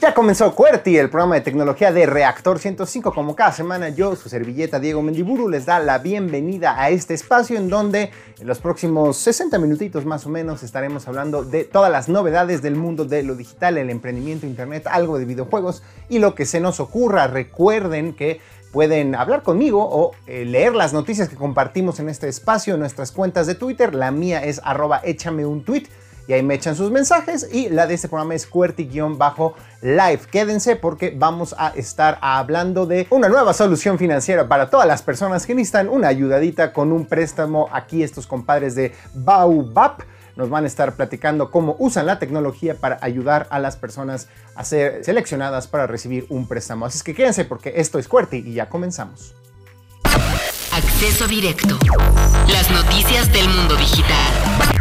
Ya comenzó QWERTY, el programa de tecnología de Reactor 105. Como cada semana, yo, su servilleta Diego Mendiburu, les da la bienvenida a este espacio en donde en los próximos 60 minutitos más o menos estaremos hablando de todas las novedades del mundo de lo digital, el emprendimiento, internet, algo de videojuegos y lo que se nos ocurra. Recuerden que pueden hablar conmigo o eh, leer las noticias que compartimos en este espacio en nuestras cuentas de Twitter. La mía es arroba échame un tweet y ahí me echan sus mensajes y la de este programa es QWERTY-Live. Quédense porque vamos a estar hablando de una nueva solución financiera para todas las personas que necesitan una ayudadita con un préstamo. Aquí estos compadres de Baobab nos van a estar platicando cómo usan la tecnología para ayudar a las personas a ser seleccionadas para recibir un préstamo. Así que quédense porque esto es QWERTY y ya comenzamos. Acceso directo. Las noticias del mundo digital.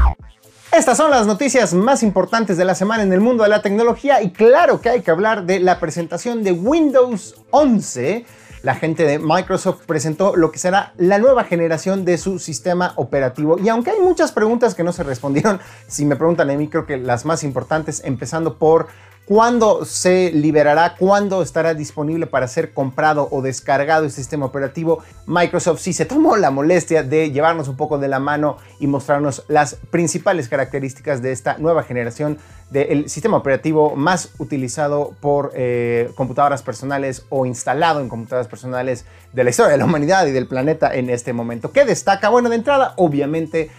Estas son las noticias más importantes de la semana en el mundo de la tecnología y claro que hay que hablar de la presentación de Windows 11. La gente de Microsoft presentó lo que será la nueva generación de su sistema operativo y aunque hay muchas preguntas que no se respondieron, si me preguntan a mí creo que las más importantes empezando por cuándo se liberará, cuándo estará disponible para ser comprado o descargado el sistema operativo. Microsoft sí se tomó la molestia de llevarnos un poco de la mano y mostrarnos las principales características de esta nueva generación del sistema operativo más utilizado por eh, computadoras personales o instalado en computadoras personales de la historia de la humanidad y del planeta en este momento. ¿Qué destaca? Bueno, de entrada, obviamente,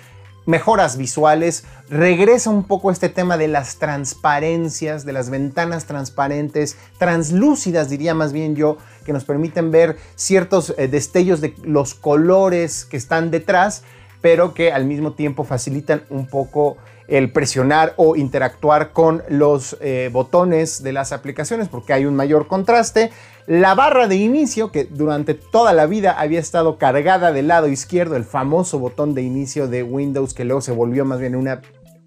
mejoras visuales, regresa un poco este tema de las transparencias, de las ventanas transparentes, translúcidas diría más bien yo, que nos permiten ver ciertos eh, destellos de los colores que están detrás, pero que al mismo tiempo facilitan un poco el presionar o interactuar con los eh, botones de las aplicaciones porque hay un mayor contraste. La barra de inicio, que durante toda la vida había estado cargada del lado izquierdo, el famoso botón de inicio de Windows, que luego se volvió más bien una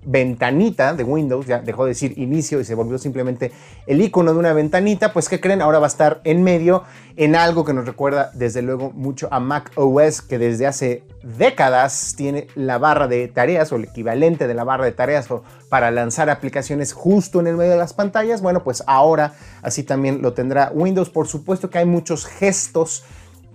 ventanita de Windows, ya dejó de decir inicio y se volvió simplemente el icono de una ventanita, pues ¿qué creen? Ahora va a estar en medio en algo que nos recuerda desde luego mucho a Mac OS, que desde hace décadas tiene la barra de tareas o el equivalente de la barra de tareas para lanzar aplicaciones justo en el medio de las pantallas. Bueno, pues ahora así también lo tendrá Windows. Por supuesto que hay muchos gestos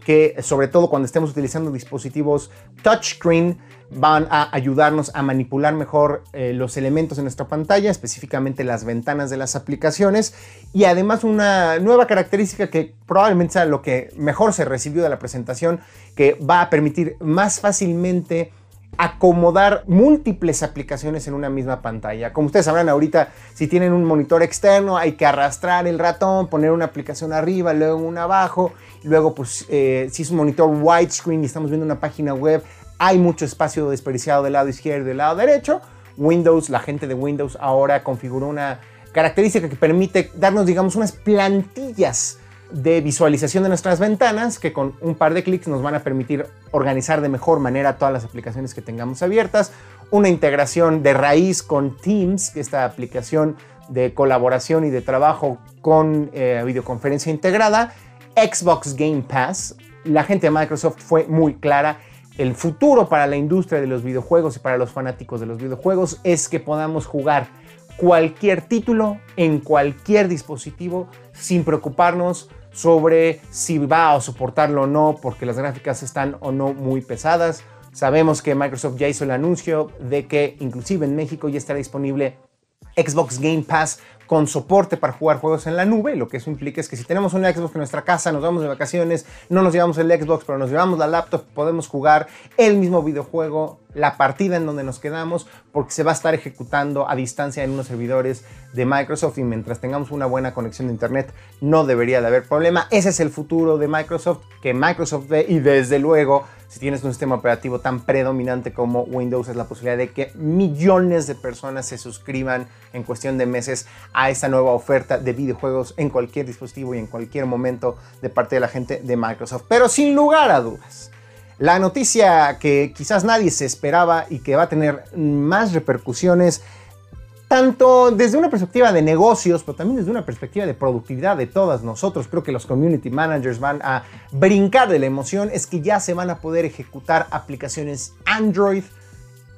que sobre todo cuando estemos utilizando dispositivos touchscreen, van a ayudarnos a manipular mejor eh, los elementos en nuestra pantalla, específicamente las ventanas de las aplicaciones. Y además una nueva característica que probablemente sea lo que mejor se recibió de la presentación, que va a permitir más fácilmente acomodar múltiples aplicaciones en una misma pantalla. Como ustedes sabrán ahorita, si tienen un monitor externo, hay que arrastrar el ratón, poner una aplicación arriba, luego una abajo, luego pues eh, si es un monitor widescreen y estamos viendo una página web, hay mucho espacio desperdiciado del lado izquierdo y del lado derecho. Windows, la gente de Windows ahora configuró una característica que permite darnos, digamos, unas plantillas de visualización de nuestras ventanas que con un par de clics nos van a permitir organizar de mejor manera todas las aplicaciones que tengamos abiertas. Una integración de raíz con Teams, que esta aplicación de colaboración y de trabajo con eh, videoconferencia integrada. Xbox Game Pass. La gente de Microsoft fue muy clara el futuro para la industria de los videojuegos y para los fanáticos de los videojuegos es que podamos jugar cualquier título en cualquier dispositivo sin preocuparnos sobre si va a soportarlo o no porque las gráficas están o no muy pesadas. Sabemos que Microsoft ya hizo el anuncio de que inclusive en México ya estará disponible Xbox Game Pass con soporte para jugar juegos en la nube. Lo que eso implica es que si tenemos un Xbox en nuestra casa, nos vamos de vacaciones, no nos llevamos el Xbox, pero nos llevamos la laptop, podemos jugar el mismo videojuego, la partida en donde nos quedamos, porque se va a estar ejecutando a distancia en unos servidores de Microsoft y mientras tengamos una buena conexión de internet no debería de haber problema. Ese es el futuro de Microsoft que Microsoft ve y desde luego si tienes un sistema operativo tan predominante como Windows, es la posibilidad de que millones de personas se suscriban en cuestión de meses a esta nueva oferta de videojuegos en cualquier dispositivo y en cualquier momento de parte de la gente de Microsoft. Pero sin lugar a dudas, la noticia que quizás nadie se esperaba y que va a tener más repercusiones tanto desde una perspectiva de negocios, pero también desde una perspectiva de productividad de todas nosotros, creo que los community managers van a brincar de la emoción, es que ya se van a poder ejecutar aplicaciones Android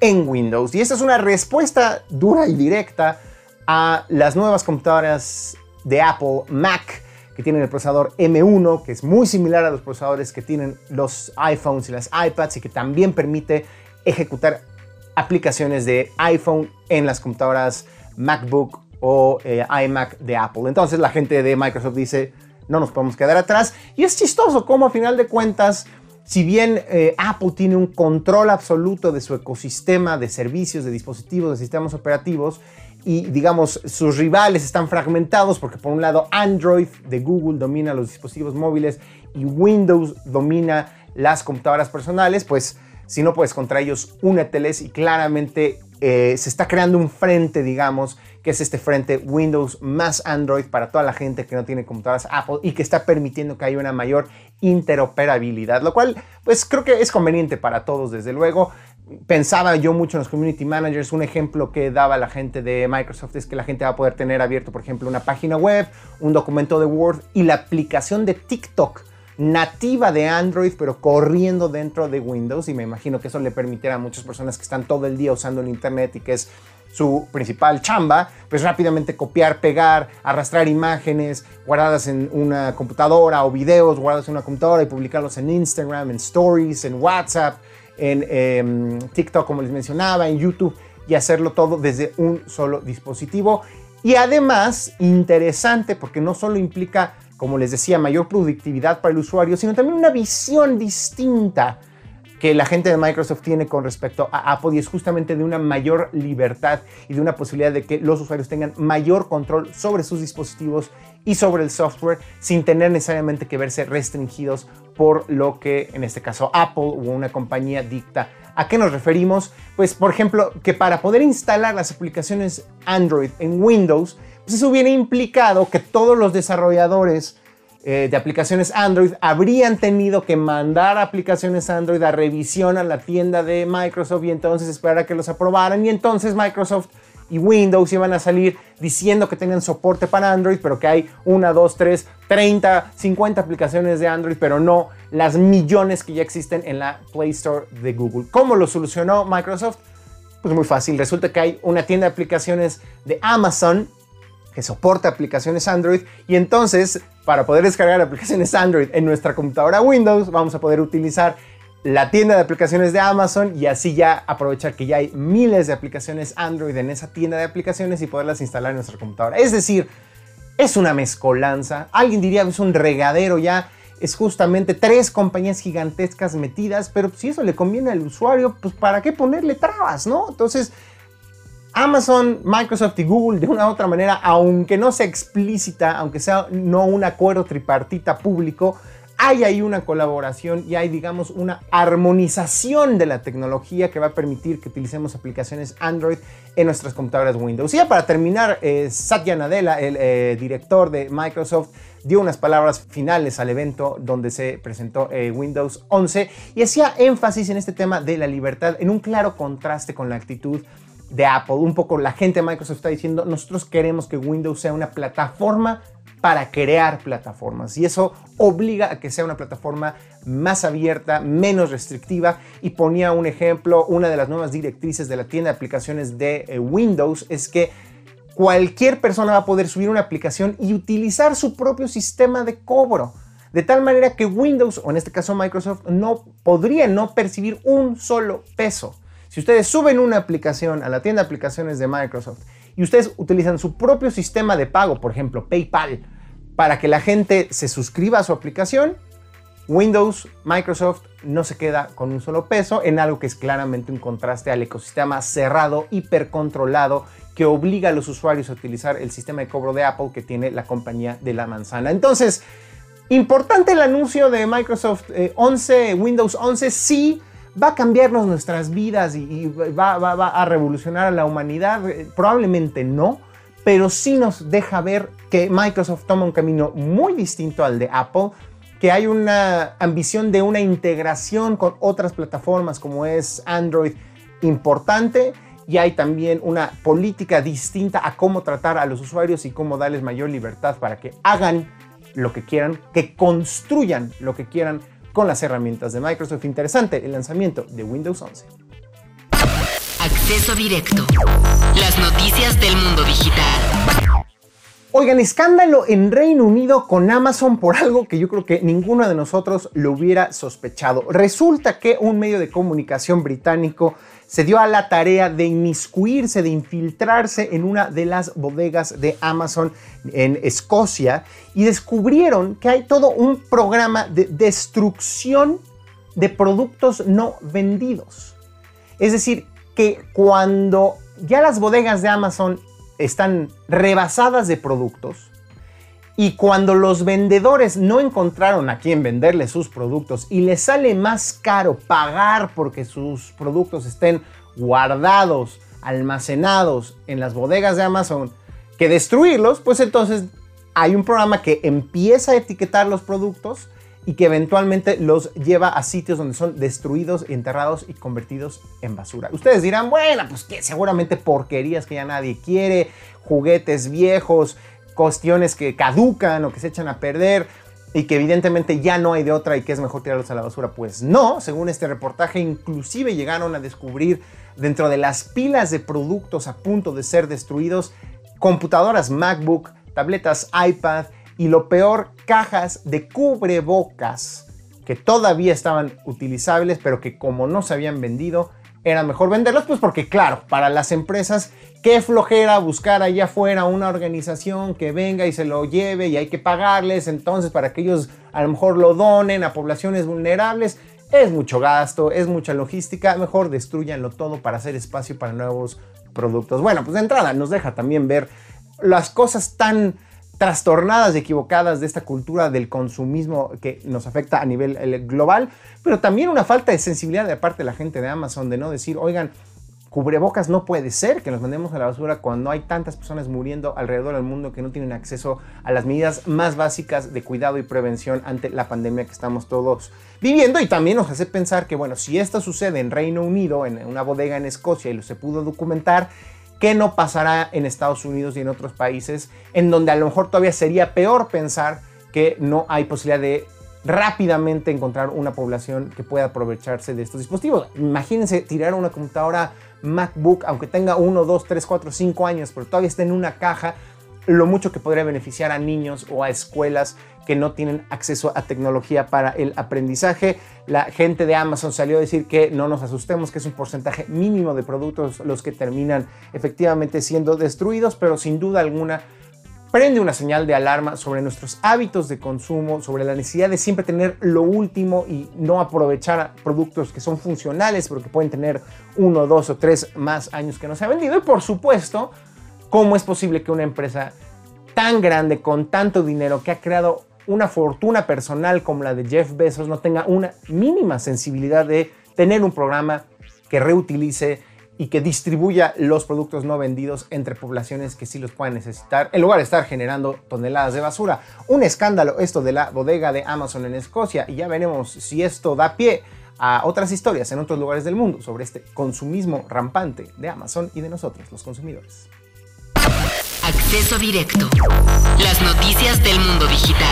en Windows. Y esta es una respuesta dura y directa a las nuevas computadoras de Apple Mac que tienen el procesador M1, que es muy similar a los procesadores que tienen los iPhones y las iPads y que también permite ejecutar aplicaciones de iPhone en las computadoras MacBook o eh, iMac de Apple. Entonces la gente de Microsoft dice, no nos podemos quedar atrás. Y es chistoso cómo a final de cuentas, si bien eh, Apple tiene un control absoluto de su ecosistema de servicios, de dispositivos, de sistemas operativos, y digamos sus rivales están fragmentados porque por un lado Android de Google domina los dispositivos móviles y Windows domina las computadoras personales, pues si no puedes contra ellos, úneteles y claramente eh, se está creando un frente, digamos, que es este frente Windows más Android para toda la gente que no tiene computadoras Apple y que está permitiendo que haya una mayor interoperabilidad, lo cual pues creo que es conveniente para todos, desde luego. Pensaba yo mucho en los community managers, un ejemplo que daba la gente de Microsoft es que la gente va a poder tener abierto, por ejemplo, una página web, un documento de Word y la aplicación de TikTok nativa de Android, pero corriendo dentro de Windows. Y me imagino que eso le permitirá a muchas personas que están todo el día usando el Internet y que es su principal chamba, pues rápidamente copiar, pegar, arrastrar imágenes guardadas en una computadora o videos guardados en una computadora y publicarlos en Instagram, en Stories, en WhatsApp, en em, TikTok, como les mencionaba, en YouTube y hacerlo todo desde un solo dispositivo. Y además, interesante porque no solo implica como les decía, mayor productividad para el usuario, sino también una visión distinta que la gente de Microsoft tiene con respecto a Apple y es justamente de una mayor libertad y de una posibilidad de que los usuarios tengan mayor control sobre sus dispositivos y sobre el software sin tener necesariamente que verse restringidos por lo que en este caso Apple o una compañía dicta. ¿A qué nos referimos? Pues por ejemplo que para poder instalar las aplicaciones Android en Windows pues eso hubiera implicado que todos los desarrolladores eh, de aplicaciones Android habrían tenido que mandar aplicaciones Android a revisión a la tienda de Microsoft y entonces esperar a que los aprobaran y entonces Microsoft y Windows iban a salir diciendo que tenían soporte para Android, pero que hay una, dos, tres, 30, 50 aplicaciones de Android, pero no las millones que ya existen en la Play Store de Google. ¿Cómo lo solucionó Microsoft? Pues muy fácil, resulta que hay una tienda de aplicaciones de Amazon que soporta aplicaciones Android y entonces para poder descargar aplicaciones Android en nuestra computadora Windows vamos a poder utilizar la tienda de aplicaciones de Amazon y así ya aprovechar que ya hay miles de aplicaciones Android en esa tienda de aplicaciones y poderlas instalar en nuestra computadora. Es decir, es una mezcolanza, alguien diría es un regadero ya, es justamente tres compañías gigantescas metidas, pero si eso le conviene al usuario, pues para qué ponerle trabas, ¿no? Entonces, Amazon, Microsoft y Google de una u otra manera, aunque no sea explícita, aunque sea no un acuerdo tripartita público, hay ahí una colaboración y hay, digamos, una armonización de la tecnología que va a permitir que utilicemos aplicaciones Android en nuestras computadoras Windows. Y ya para terminar, eh, Satya Nadella, el eh, director de Microsoft, dio unas palabras finales al evento donde se presentó eh, Windows 11 y hacía énfasis en este tema de la libertad en un claro contraste con la actitud de Apple. Un poco la gente de Microsoft está diciendo, nosotros queremos que Windows sea una plataforma para crear plataformas y eso obliga a que sea una plataforma más abierta, menos restrictiva y ponía un ejemplo, una de las nuevas directrices de la tienda de aplicaciones de eh, Windows es que cualquier persona va a poder subir una aplicación y utilizar su propio sistema de cobro. De tal manera que Windows, o en este caso Microsoft, no podría no percibir un solo peso. Si ustedes suben una aplicación a la tienda de aplicaciones de Microsoft y ustedes utilizan su propio sistema de pago, por ejemplo PayPal, para que la gente se suscriba a su aplicación, Windows, Microsoft no se queda con un solo peso en algo que es claramente un contraste al ecosistema cerrado, hipercontrolado, que obliga a los usuarios a utilizar el sistema de cobro de Apple que tiene la compañía de la manzana. Entonces, importante el anuncio de Microsoft 11, eh, Windows 11, sí va a cambiarnos nuestras vidas y, va, a revolucionar a la humanidad? Eh, probablemente no, pero sí nos deja ver que Microsoft toma un camino muy distinto al de Apple, que hay una ambición de una integración con otras plataformas como es Android importante y hay también una política distinta a cómo tratar a los usuarios y cómo darles mayor libertad para que hagan lo que quieran, que construyan lo que quieran con las herramientas de Microsoft. Interesante el lanzamiento de Windows 11. Acceso directo. Las noticias del mundo digital. Oigan, escándalo en Reino Unido con Amazon por algo que yo creo que ninguno de nosotros lo hubiera sospechado. Resulta que un medio de comunicación británico se dio a la tarea de inmiscuirse, de infiltrarse en una de las bodegas de Amazon en Escocia y descubrieron que hay todo un programa de destrucción de productos no vendidos. Es decir, que cuando ya las bodegas de Amazon están rebasadas de productos y cuando los vendedores no encontraron a quién venderle sus productos y les sale más caro pagar porque sus productos estén guardados, almacenados en las bodegas de Amazon que destruirlos, pues entonces hay un programa que empieza a etiquetar los productos y que eventualmente los lleva a sitios donde son destruidos, enterrados y convertidos en basura. Ustedes dirán, bueno, pues que seguramente porquerías que ya nadie quiere, juguetes viejos, cuestiones que caducan o que se echan a perder y que evidentemente ya no hay de otra y que es mejor tirarlos a la basura. Pues no, según este reportaje, inclusive llegaron a descubrir dentro de las pilas de productos a punto de ser destruidos computadoras MacBook, tabletas iPad, y lo peor, cajas de cubrebocas que todavía estaban utilizables, pero que como no se habían vendido, era mejor venderlos, pues porque claro, para las empresas, qué flojera buscar allá afuera una organización que venga y se lo lleve y hay que pagarles, entonces para que ellos a lo mejor lo donen a poblaciones vulnerables, es mucho gasto, es mucha logística, mejor destruyanlo todo para hacer espacio para nuevos productos. Bueno, pues de entrada nos deja también ver las cosas tan trastornadas y equivocadas de esta cultura del consumismo que nos afecta a nivel eh, global, pero también una falta de sensibilidad de parte de la gente de Amazon de no decir, oigan, cubrebocas no puede ser que nos mandemos a la basura cuando hay tantas personas muriendo alrededor del mundo que no tienen acceso a las medidas más básicas de cuidado y prevención ante la pandemia que estamos todos viviendo y también nos hace pensar que bueno, si esto sucede en Reino Unido, en una bodega en Escocia y lo se pudo documentar, ¿Qué no pasará en Estados Unidos y en otros países en donde a lo mejor todavía sería peor pensar que no hay posibilidad de rápidamente encontrar una población que pueda aprovecharse de estos dispositivos? Imagínense tirar una computadora MacBook, aunque tenga 1, 2, 3, 4, 5 años, pero todavía está en una caja, lo mucho que podría beneficiar a niños o a escuelas que no tienen acceso a tecnología para el aprendizaje. La gente de Amazon salió a decir que no nos asustemos, que es un porcentaje mínimo de productos los que terminan efectivamente siendo destruidos, pero sin duda alguna prende una señal de alarma sobre nuestros hábitos de consumo, sobre la necesidad de siempre tener lo último y no aprovechar productos que son funcionales, porque pueden tener uno, dos o tres más años que no se ha vendido. Y por supuesto, ¿cómo es posible que una empresa tan grande, con tanto dinero, que ha creado una fortuna personal como la de Jeff Bezos no tenga una mínima sensibilidad de tener un programa que reutilice y que distribuya los productos no vendidos entre poblaciones que sí los puedan necesitar, en lugar de estar generando toneladas de basura. Un escándalo esto de la bodega de Amazon en Escocia y ya veremos si esto da pie a otras historias en otros lugares del mundo sobre este consumismo rampante de Amazon y de nosotros, los consumidores. Acceso directo. Las noticias del mundo digital.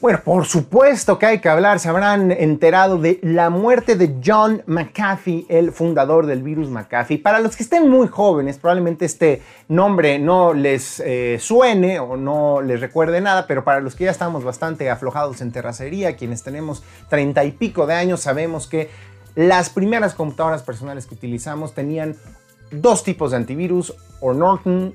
Bueno, por supuesto que hay que hablar. Se habrán enterado de la muerte de John McAfee, el fundador del virus McAfee. Para los que estén muy jóvenes, probablemente este nombre no les eh, suene o no les recuerde nada, pero para los que ya estamos bastante aflojados en terracería, quienes tenemos treinta y pico de años, sabemos que las primeras computadoras personales que utilizamos tenían dos tipos de antivirus, o Norton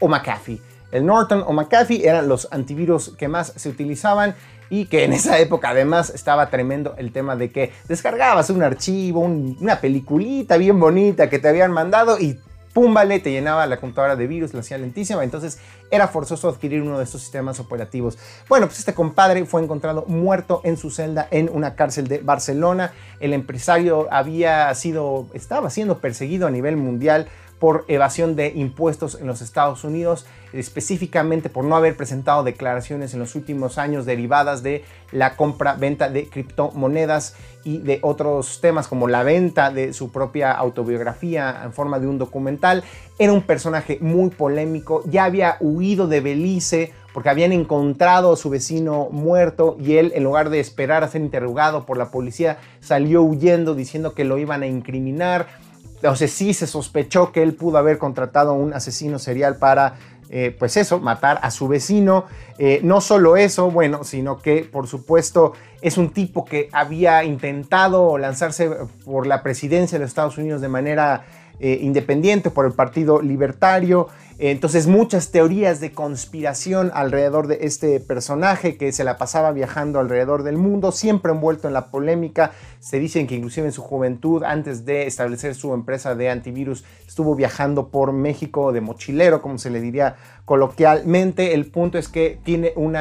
o McAfee. El Norton o McAfee eran los antivirus que más se utilizaban y que en esa época además estaba tremendo el tema de que descargabas un archivo, una peliculita bien bonita que te habían mandado y pum, vale, te llenaba la computadora de virus, la hacía lentísima, entonces era forzoso adquirir uno de estos sistemas operativos. Bueno, pues este compadre fue encontrado muerto en su celda en una cárcel de Barcelona. El empresario había sido, estaba siendo perseguido a nivel mundial por evasión de impuestos en los Estados Unidos, específicamente por no haber presentado declaraciones en los últimos años derivadas de la compra-venta de criptomonedas y de otros temas como la venta de su propia autobiografía en forma de un documental. Era un personaje muy polémico, ya había huido de Belice porque habían encontrado a su vecino muerto y él, en lugar de esperar a ser interrogado por la policía, salió huyendo diciendo que lo iban a incriminar. O sea, sí se sospechó que él pudo haber contratado a un asesino serial para, eh, pues eso, matar a su vecino. Eh, no solo eso, bueno, sino que por supuesto es un tipo que había intentado lanzarse por la presidencia de los Estados Unidos de manera eh, independiente por el Partido Libertario. Entonces muchas teorías de conspiración alrededor de este personaje que se la pasaba viajando alrededor del mundo, siempre envuelto en la polémica. Se dicen que inclusive en su juventud, antes de establecer su empresa de antivirus, estuvo viajando por México de mochilero, como se le diría coloquialmente. El punto es que tiene un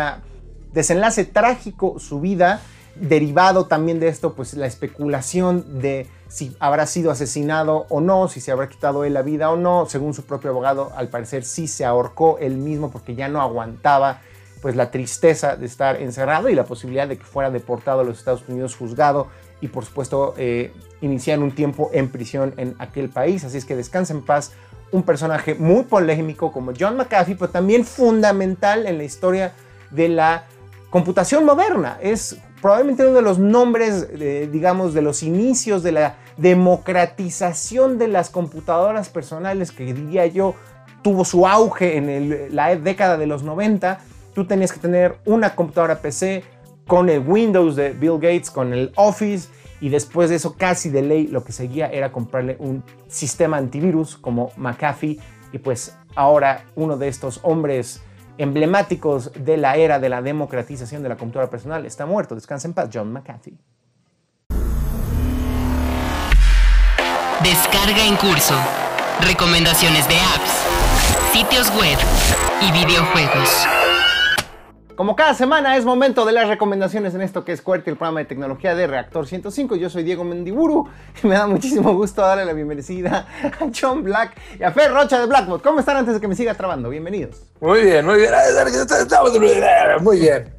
desenlace trágico su vida derivado también de esto, pues la especulación de si habrá sido asesinado o no, si se habrá quitado él la vida o no. Según su propio abogado, al parecer sí se ahorcó él mismo porque ya no aguantaba pues la tristeza de estar encerrado y la posibilidad de que fuera deportado a los Estados Unidos juzgado y por supuesto eh, iniciar un tiempo en prisión en aquel país. Así es que descansa en paz un personaje muy polémico como John McAfee, pero también fundamental en la historia de la computación moderna. Es probablemente uno de los nombres, digamos, de los inicios de la democratización de las computadoras personales que diría yo tuvo su auge en la década de los 90. Tú tenías que tener una computadora PC con el Windows de Bill Gates, con el Office, y después de eso casi de ley lo que seguía era comprarle un sistema antivirus como McAfee, y pues ahora uno de estos hombres emblemáticos de la era de la democratización de la computadora personal. Está muerto, descansa en paz, John McCarthy. Descarga en curso. Recomendaciones de apps, sitios web y videojuegos. Como cada semana es momento de las recomendaciones en esto que es QWERTY, el programa de tecnología de Reactor 105. Yo soy Diego Mendiburu y me da muchísimo gusto darle la bienvenida a John Black y a Fer Rocha de Blackbot. ¿Cómo están antes de que me siga trabando? Bienvenidos. Muy bien, muy bien. Muy bien.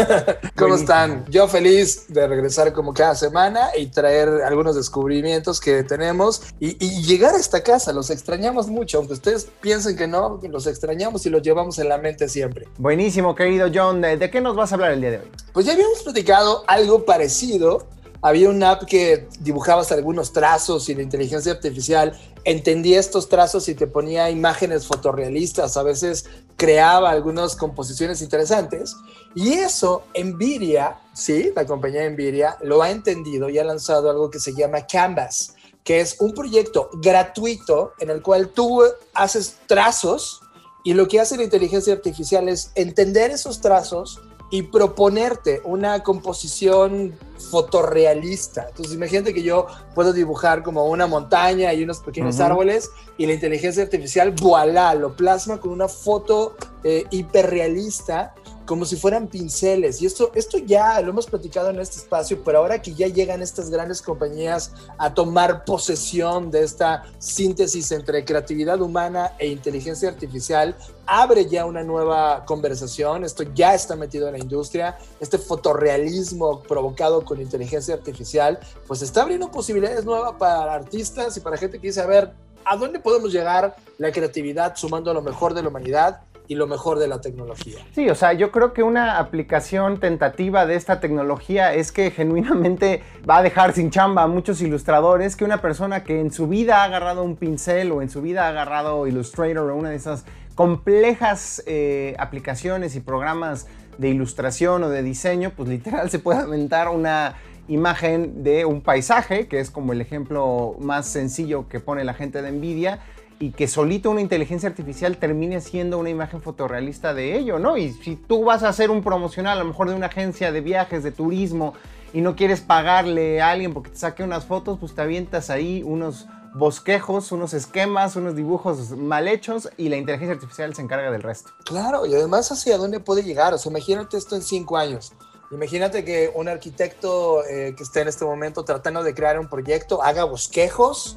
¿Cómo están? Yo feliz de regresar como cada semana y traer algunos descubrimientos que tenemos y, y llegar a esta casa. Los extrañamos mucho, aunque ustedes piensen que no, los extrañamos y los llevamos en la mente siempre. Buenísimo, querido John. John, ¿de qué nos vas a hablar el día de hoy? Pues ya habíamos platicado algo parecido. Había una app que dibujabas algunos trazos y la inteligencia artificial entendía estos trazos y te ponía imágenes fotorrealistas. A veces creaba algunas composiciones interesantes. Y eso, Nvidia, sí, la compañía Nvidia, lo ha entendido y ha lanzado algo que se llama Canvas, que es un proyecto gratuito en el cual tú haces trazos y lo que hace la inteligencia artificial es entender esos trazos y proponerte una composición fotorrealista. Entonces, imagínate que yo puedo dibujar como una montaña y unos pequeños árboles y la inteligencia artificial, voilà, lo plasma con una foto eh, hiperrealista como si fueran pinceles. Y esto, esto ya lo hemos platicado en este espacio, pero ahora que ya llegan estas grandes compañías a tomar posesión de esta síntesis entre creatividad humana e inteligencia artificial, abre ya una nueva conversación. Esto ya está metido en la industria. Este fotorrealismo provocado con inteligencia artificial, pues está abriendo posibilidades nuevas para artistas y para gente que dice, a ver, ¿a dónde podemos llegar la creatividad sumando lo mejor de la humanidad? Y lo mejor de la tecnología. Sí, o sea, yo creo que una aplicación tentativa de esta tecnología es que genuinamente va a dejar sin chamba a muchos ilustradores, que una persona que en su vida ha agarrado un pincel o en su vida ha agarrado Illustrator o una de esas complejas eh, aplicaciones y programas de ilustración o de diseño, pues literal se puede aventar una imagen de un paisaje, que es como el ejemplo más sencillo que pone la gente de Nvidia, y que solito una inteligencia artificial termine siendo una imagen fotorrealista de ello, ¿no? Y si tú vas a hacer un promocional, a lo mejor de una agencia de viajes, de turismo, y no quieres pagarle a alguien porque te saque unas fotos, pues te avientas ahí unos bosquejos, unos esquemas, unos dibujos mal hechos y la inteligencia artificial se encarga del resto. Claro, y además hacia dónde puede llegar. O sea, imagínate esto en cinco años. Imagínate que un arquitecto eh, que esté en este momento tratando de crear un proyecto haga bosquejos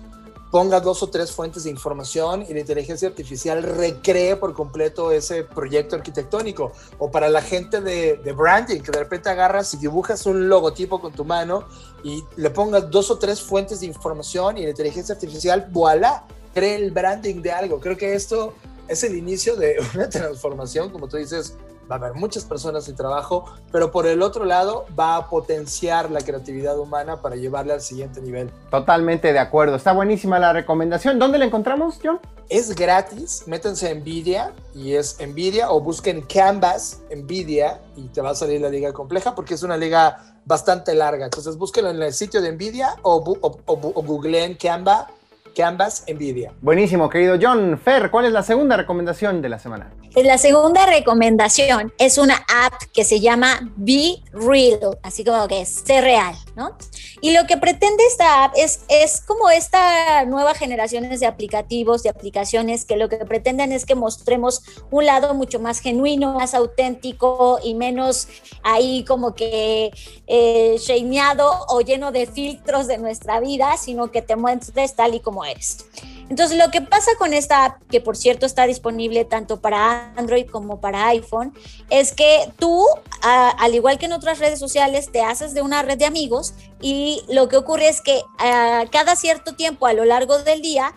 ponga dos o tres fuentes de información y la inteligencia artificial recree por completo ese proyecto arquitectónico. O para la gente de, branding, que de repente agarras y dibujas un logotipo con tu mano y le pongas dos o tres fuentes de información y la inteligencia artificial, voilà, cree el branding de algo. Creo que esto es el inicio de una transformación, como tú dices, va a haber muchas personas sin trabajo, pero por el otro lado va a potenciar la creatividad humana para llevarla al siguiente nivel. Totalmente de acuerdo, está buenísima la recomendación. ¿Dónde la encontramos, John? Es gratis, métanse a Nvidia y es Nvidia o busquen Canvas Nvidia y te va a salir la liga compleja porque es una liga bastante larga. Entonces búsquenlo en el sitio de Nvidia o, o, o, o googleen Canva Canvas Nvidia. Buenísimo, querido John. Fer, ¿cuál es la segunda recomendación de la semana? La segunda recomendación es una app que se llama Be Real, así como que es ser real, ¿no? Y lo que pretende esta app es, es como esta nueva generación de aplicativos, de aplicaciones que lo que pretenden es que mostremos un lado mucho más genuino, más auténtico y menos ahí como que eh, shameado o lleno de filtros de nuestra vida, sino que te muestres tal y como eres. Entonces, lo que pasa con esta app, que por cierto está disponible tanto para Android como para iPhone, es que tú, al igual que en otras redes sociales, te haces de una red de amigos y lo que ocurre es que a cada cierto tiempo a lo largo del día,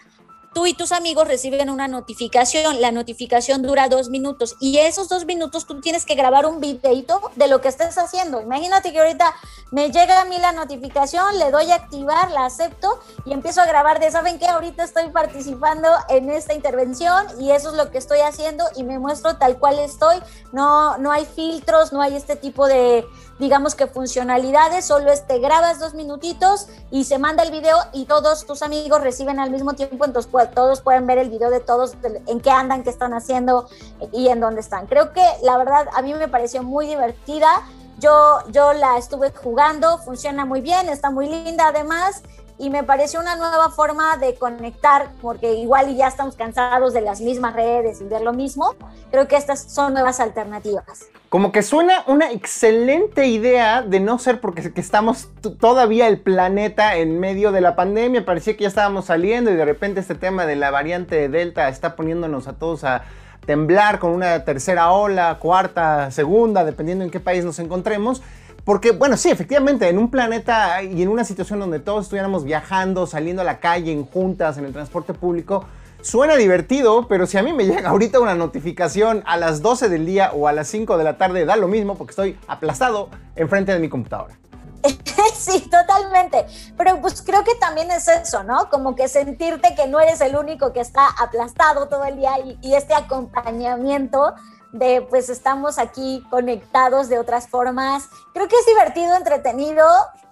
tú y tus amigos reciben una notificación. La notificación dura dos minutos y esos dos minutos tú tienes que grabar un videito de lo que estés haciendo. Imagínate que ahorita me llega a mí la notificación, le doy a activar, la acepto y empiezo a grabar de, ¿saben qué? Ahorita estoy participando en esta intervención y eso es lo que estoy haciendo y me muestro tal cual estoy. No, no hay filtros, no hay este tipo de, digamos que funcionalidades, solo este grabas dos minutitos y se manda el video y todos tus amigos reciben al mismo tiempo, entonces todos pueden ver el video de todos, en qué andan, qué están haciendo y en dónde están. Creo que la verdad a mí me pareció muy divertida. Yo, yo la estuve jugando, funciona muy bien, está muy linda además y me pareció una nueva forma de conectar, porque igual ya estamos cansados de las mismas redes y ver lo mismo. Creo que estas son nuevas alternativas. Como que suena una excelente idea de no ser porque estamos todavía el planeta en medio de la pandemia, parecía que ya estábamos saliendo y de repente este tema de la variante de Delta está poniéndonos a todos a temblar con una tercera ola, cuarta, segunda, dependiendo en qué país nos encontremos. Porque, bueno, sí, efectivamente, en un planeta y en una situación donde todos estuviéramos viajando, saliendo a la calle, en juntas, en el transporte público, suena divertido, pero si a mí me llega ahorita una notificación a las 12 del día o a las 5 de la tarde, da lo mismo porque estoy aplastado enfrente de mi computadora. Sí, totalmente. Pero pues creo que también es eso, ¿no? Como que sentirte que no eres el único que está aplastado todo el día y, y este acompañamiento de pues estamos aquí conectados de otras formas. Creo que es divertido, entretenido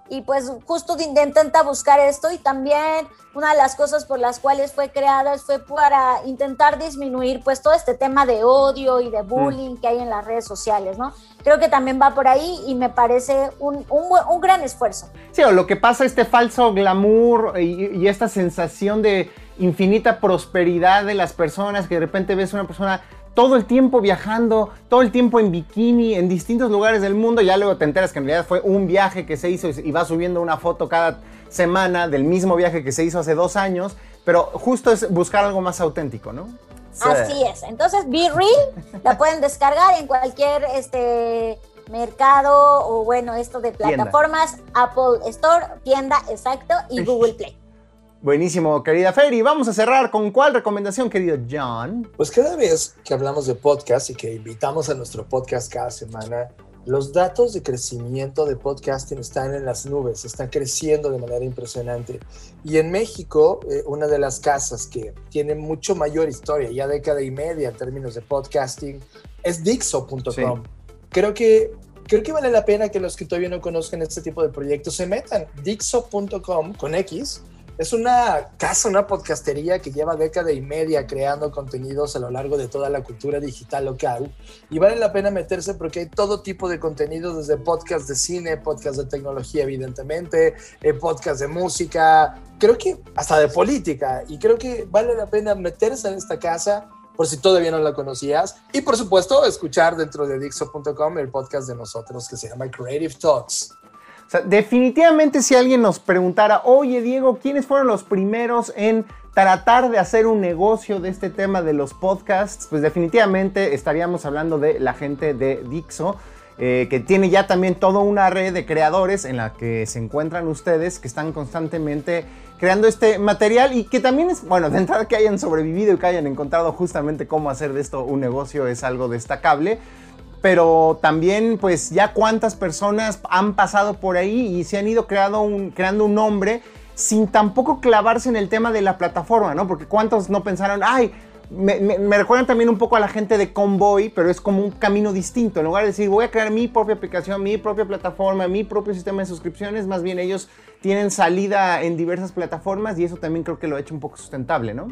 y pues justo intenta buscar esto y también una de las cosas por las cuales fue creada fue para intentar disminuir pues todo este tema de odio y de bullying que hay en las redes sociales, ¿no? Creo que también va por ahí y me parece un, un, un gran esfuerzo. Sí, o lo que pasa, este falso glamour y, y esta sensación de infinita prosperidad de las personas, que de repente ves una persona todo el tiempo viajando, todo el tiempo en bikini, en distintos lugares del mundo. Ya luego te enteras que en realidad fue un viaje que se hizo y va subiendo una foto cada semana del mismo viaje que se hizo hace dos años. Pero justo es buscar algo más auténtico, ¿no? Sí. Así es. Entonces, Be Real la pueden descargar en cualquier este, mercado o bueno, esto de plataformas, tienda. Apple Store, tienda, exacto, y Google Play. Buenísimo, querida Ferry. Vamos a cerrar con cuál recomendación, querido John. Pues cada vez que hablamos de podcast y que invitamos a nuestro podcast cada semana, los datos de crecimiento de podcasting están en las nubes, están creciendo de manera impresionante. Y en México, eh, una de las casas que tiene mucho mayor historia, ya década y media en términos de podcasting, es Dixo.com. Sí. Creo que creo que vale la pena que los que todavía no conozcan este tipo de proyectos se metan. Dixo.com con X es una casa, una podcastería que lleva década y media creando contenidos a lo largo de toda la cultura digital local y vale la pena meterse porque hay todo tipo de contenido, desde podcast de cine, podcast de tecnología evidentemente, eh, podcast de música, creo que hasta de política. Y creo que vale la pena meterse en esta casa por si todavía no la conocías. Y por supuesto escuchar dentro de Dixo.com el podcast de nosotros que se llama Creative Talks. Definitivamente si alguien nos preguntara, oye Diego, ¿quiénes fueron los primeros en tratar de hacer un negocio de este tema de los podcasts? Pues definitivamente estaríamos hablando de la gente de Dixo. Eh, que tiene ya también toda una red de creadores en la que se encuentran ustedes que están constantemente creando este material y que también es, bueno, de entrada que hayan sobrevivido y que hayan encontrado justamente cómo hacer de esto un negocio es algo destacable pero también pues ya cuántas personas han pasado por ahí y se han ido creando un, creando un nombre sin tampoco clavarse en el tema de la plataforma, ¿no? Porque cuántos no pensaron, ay, me, recuerdan también un poco a la gente de Convoy, pero es como un camino distinto. En lugar de decir, voy a crear mi propia aplicación, mi propia plataforma, mi propio sistema de suscripciones, más bien ellos tienen salida en diversas plataformas y eso también creo que lo ha hecho un poco sustentable, ¿no?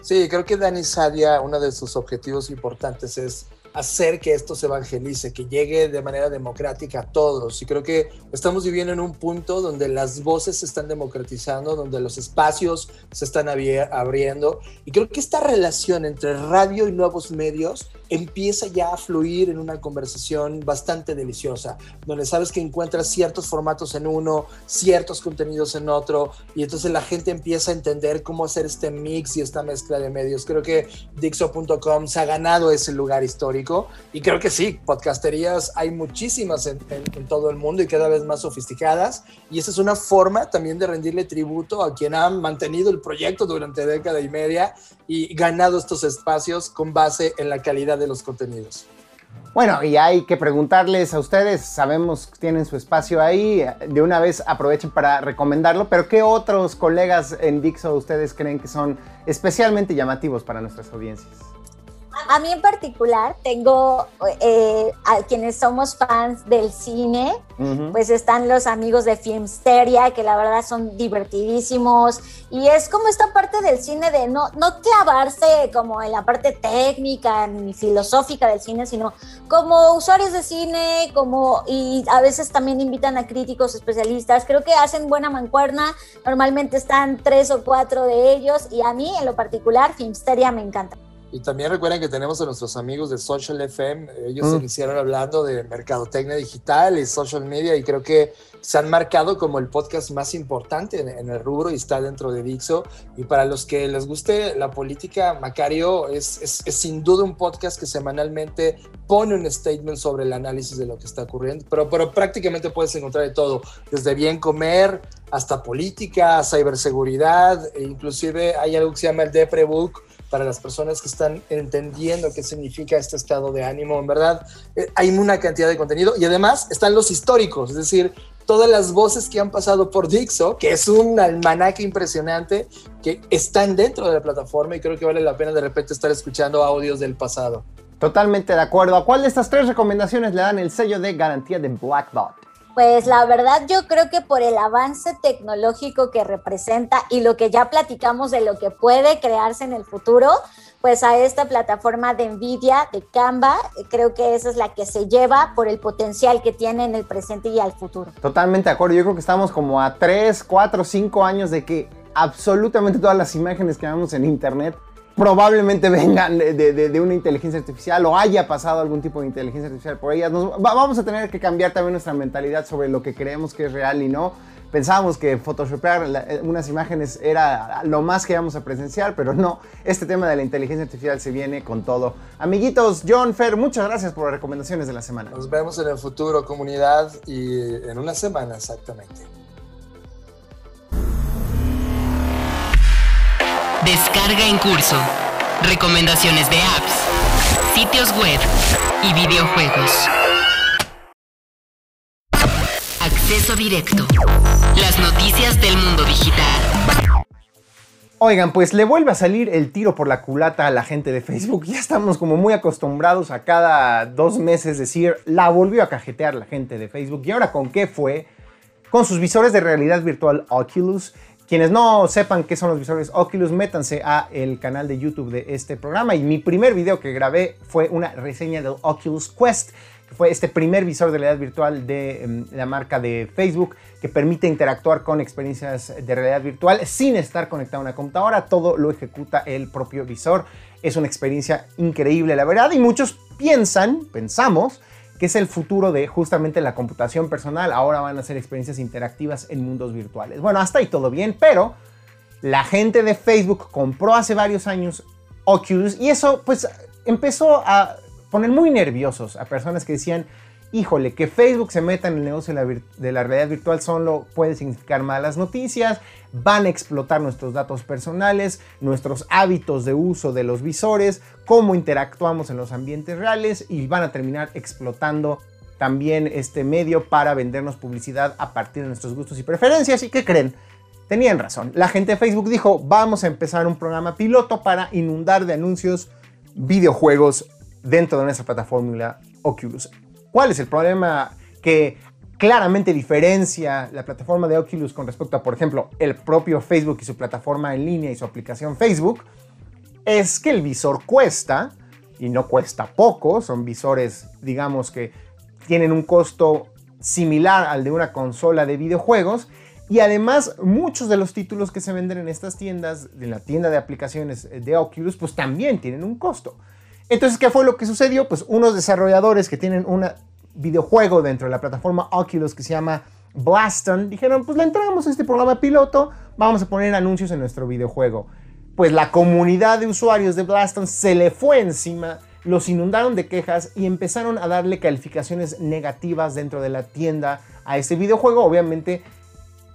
Sí, creo que Dani Sadia, uno de sus objetivos importantes es hacer que esto se evangelice, que llegue de manera democrática a todos. Y creo que estamos viviendo en un punto donde las voces se están democratizando, donde los espacios se están abriendo. Y creo que esta relación entre radio y nuevos medios empieza ya a fluir en una conversación bastante deliciosa, donde sabes que encuentras ciertos formatos en uno, ciertos contenidos en otro, y entonces la gente empieza a entender cómo hacer este mix y esta mezcla de medios. Creo que Dixo.com se ha ganado ese lugar histórico, y creo que sí, podcasterías hay muchísimas en, en todo el mundo y cada vez más sofisticadas, y esa es una forma también de rendirle tributo a quien ha mantenido el proyecto durante década y media y ganado estos espacios con base en la calidad de los contenidos. Bueno, y hay que preguntarles a ustedes, sabemos que tienen su espacio ahí, de una vez aprovechen para recomendarlo, pero ¿qué otros colegas en Dixo ustedes creen que son especialmente llamativos para nuestras audiencias? A mí en particular tengo eh, a quienes somos fans del cine, pues están los amigos de Filmsteria, que la verdad son divertidísimos, y es como esta parte del cine de no, no clavarse como en la parte técnica ni filosófica del cine, sino como usuarios de cine, como, y a veces también invitan a críticos especialistas, creo que hacen buena mancuerna, normalmente están tres o cuatro de ellos, y a mí en lo particular Filmsteria me encanta. Y también recuerden que tenemos a nuestros amigos de Social FM. Ellos se mm. iniciaron hablando de mercadotecnia digital y social media y creo que se han marcado como el podcast más importante en, el rubro y está dentro de Dixo. Y para los que les guste la política, Macario es, es, es sin duda un podcast que semanalmente pone un statement sobre el análisis de lo que está ocurriendo. Pero, pero prácticamente puedes encontrar de todo, desde bien comer hasta política, ciberseguridad, e inclusive hay algo que se llama el Deprebook para las personas que están entendiendo qué significa este estado de ánimo. En verdad, eh, hay una cantidad de contenido y además están los históricos, es decir, todas las voces que han pasado por Dixo, que es un almanaque impresionante, que están dentro de la plataforma y creo que vale la pena de repente estar escuchando audios del pasado. Totalmente de acuerdo. ¿A cuál de estas tres recomendaciones le dan el sello de garantía de Black Dot? Pues la verdad yo creo que por el avance tecnológico que representa y lo que ya platicamos de lo que puede crearse en el futuro, pues a esta plataforma de Nvidia, de Canva, creo que esa es la que se lleva por el potencial que tiene en el presente y al futuro. Totalmente de acuerdo, yo creo que estamos como a 3, 4, 5 años de que absolutamente todas las imágenes que vemos en internet probablemente vengan de, una inteligencia artificial o haya pasado algún tipo de inteligencia artificial por ellas. vamos a tener que cambiar también nuestra mentalidad sobre lo que creemos que es real y no. Pensábamos que photoshopear eh, unas imágenes era lo más que íbamos a presenciar, pero no. Este tema de la inteligencia artificial se viene con todo. Amiguitos, John, Fer, muchas gracias por las recomendaciones de la semana. Nos vemos en el futuro, comunidad, y en una semana exactamente. Descarga en curso. Recomendaciones de apps, sitios web y videojuegos. Acceso directo. Las noticias del mundo digital. Oigan, pues le vuelve a salir el tiro por la culata a la gente de Facebook. Ya estamos como muy acostumbrados a cada dos meses decir, la volvió a cajetear la gente de Facebook. ¿Y ahora con qué fue? Con sus visores de realidad virtual Oculus quienes no sepan qué son los visores Oculus, métanse a el canal de YouTube de este programa. Y mi primer video que grabé fue una reseña del Oculus Quest, que fue este primer visor de realidad virtual de em, la marca de Facebook que permite interactuar con experiencias de realidad virtual sin estar conectado a una computadora. Todo lo ejecuta el propio visor. Es una experiencia increíble, la verdad. Y muchos piensan, pensamos, que es el futuro de justamente la computación personal. Ahora van a ser experiencias interactivas en mundos virtuales. Bueno, hasta ahí todo bien, pero la gente de Facebook compró hace varios años Oculus y eso pues empezó a poner muy nerviosos a personas que decían, híjole, que Facebook se meta en el negocio de la, realidad virtual solo puede significar malas noticias, van a explotar nuestros datos personales, nuestros hábitos de uso de los visores, cómo interactuamos en los ambientes reales y van a terminar explotando también este medio para vendernos publicidad a partir de nuestros gustos y preferencias. ¿Y qué creen? Tenían razón. La gente de Facebook dijo, vamos a empezar un programa piloto para inundar de anuncios videojuegos dentro de nuestra plataforma Oculus. ¿Cuál es el problema que claramente diferencia la plataforma de Oculus con respecto a, por ejemplo, el propio Facebook y su plataforma en línea y su aplicación Facebook? Es que el visor cuesta, y no cuesta poco, son visores, digamos que tienen un costo similar al de una consola de videojuegos, y además, muchos de los títulos que se venden en estas tiendas, en la tienda de aplicaciones de Oculus, pues también tienen un costo. Entonces, ¿qué fue lo que sucedió? Pues unos desarrolladores que tienen un videojuego dentro de la plataforma Oculus que se llama Blaston, dijeron, pues le entregamos este programa piloto, vamos a poner anuncios en nuestro videojuego. Pues la comunidad de usuarios de Blaston se le fue encima, los inundaron de quejas y empezaron a darle calificaciones negativas dentro de la tienda a este videojuego, obviamente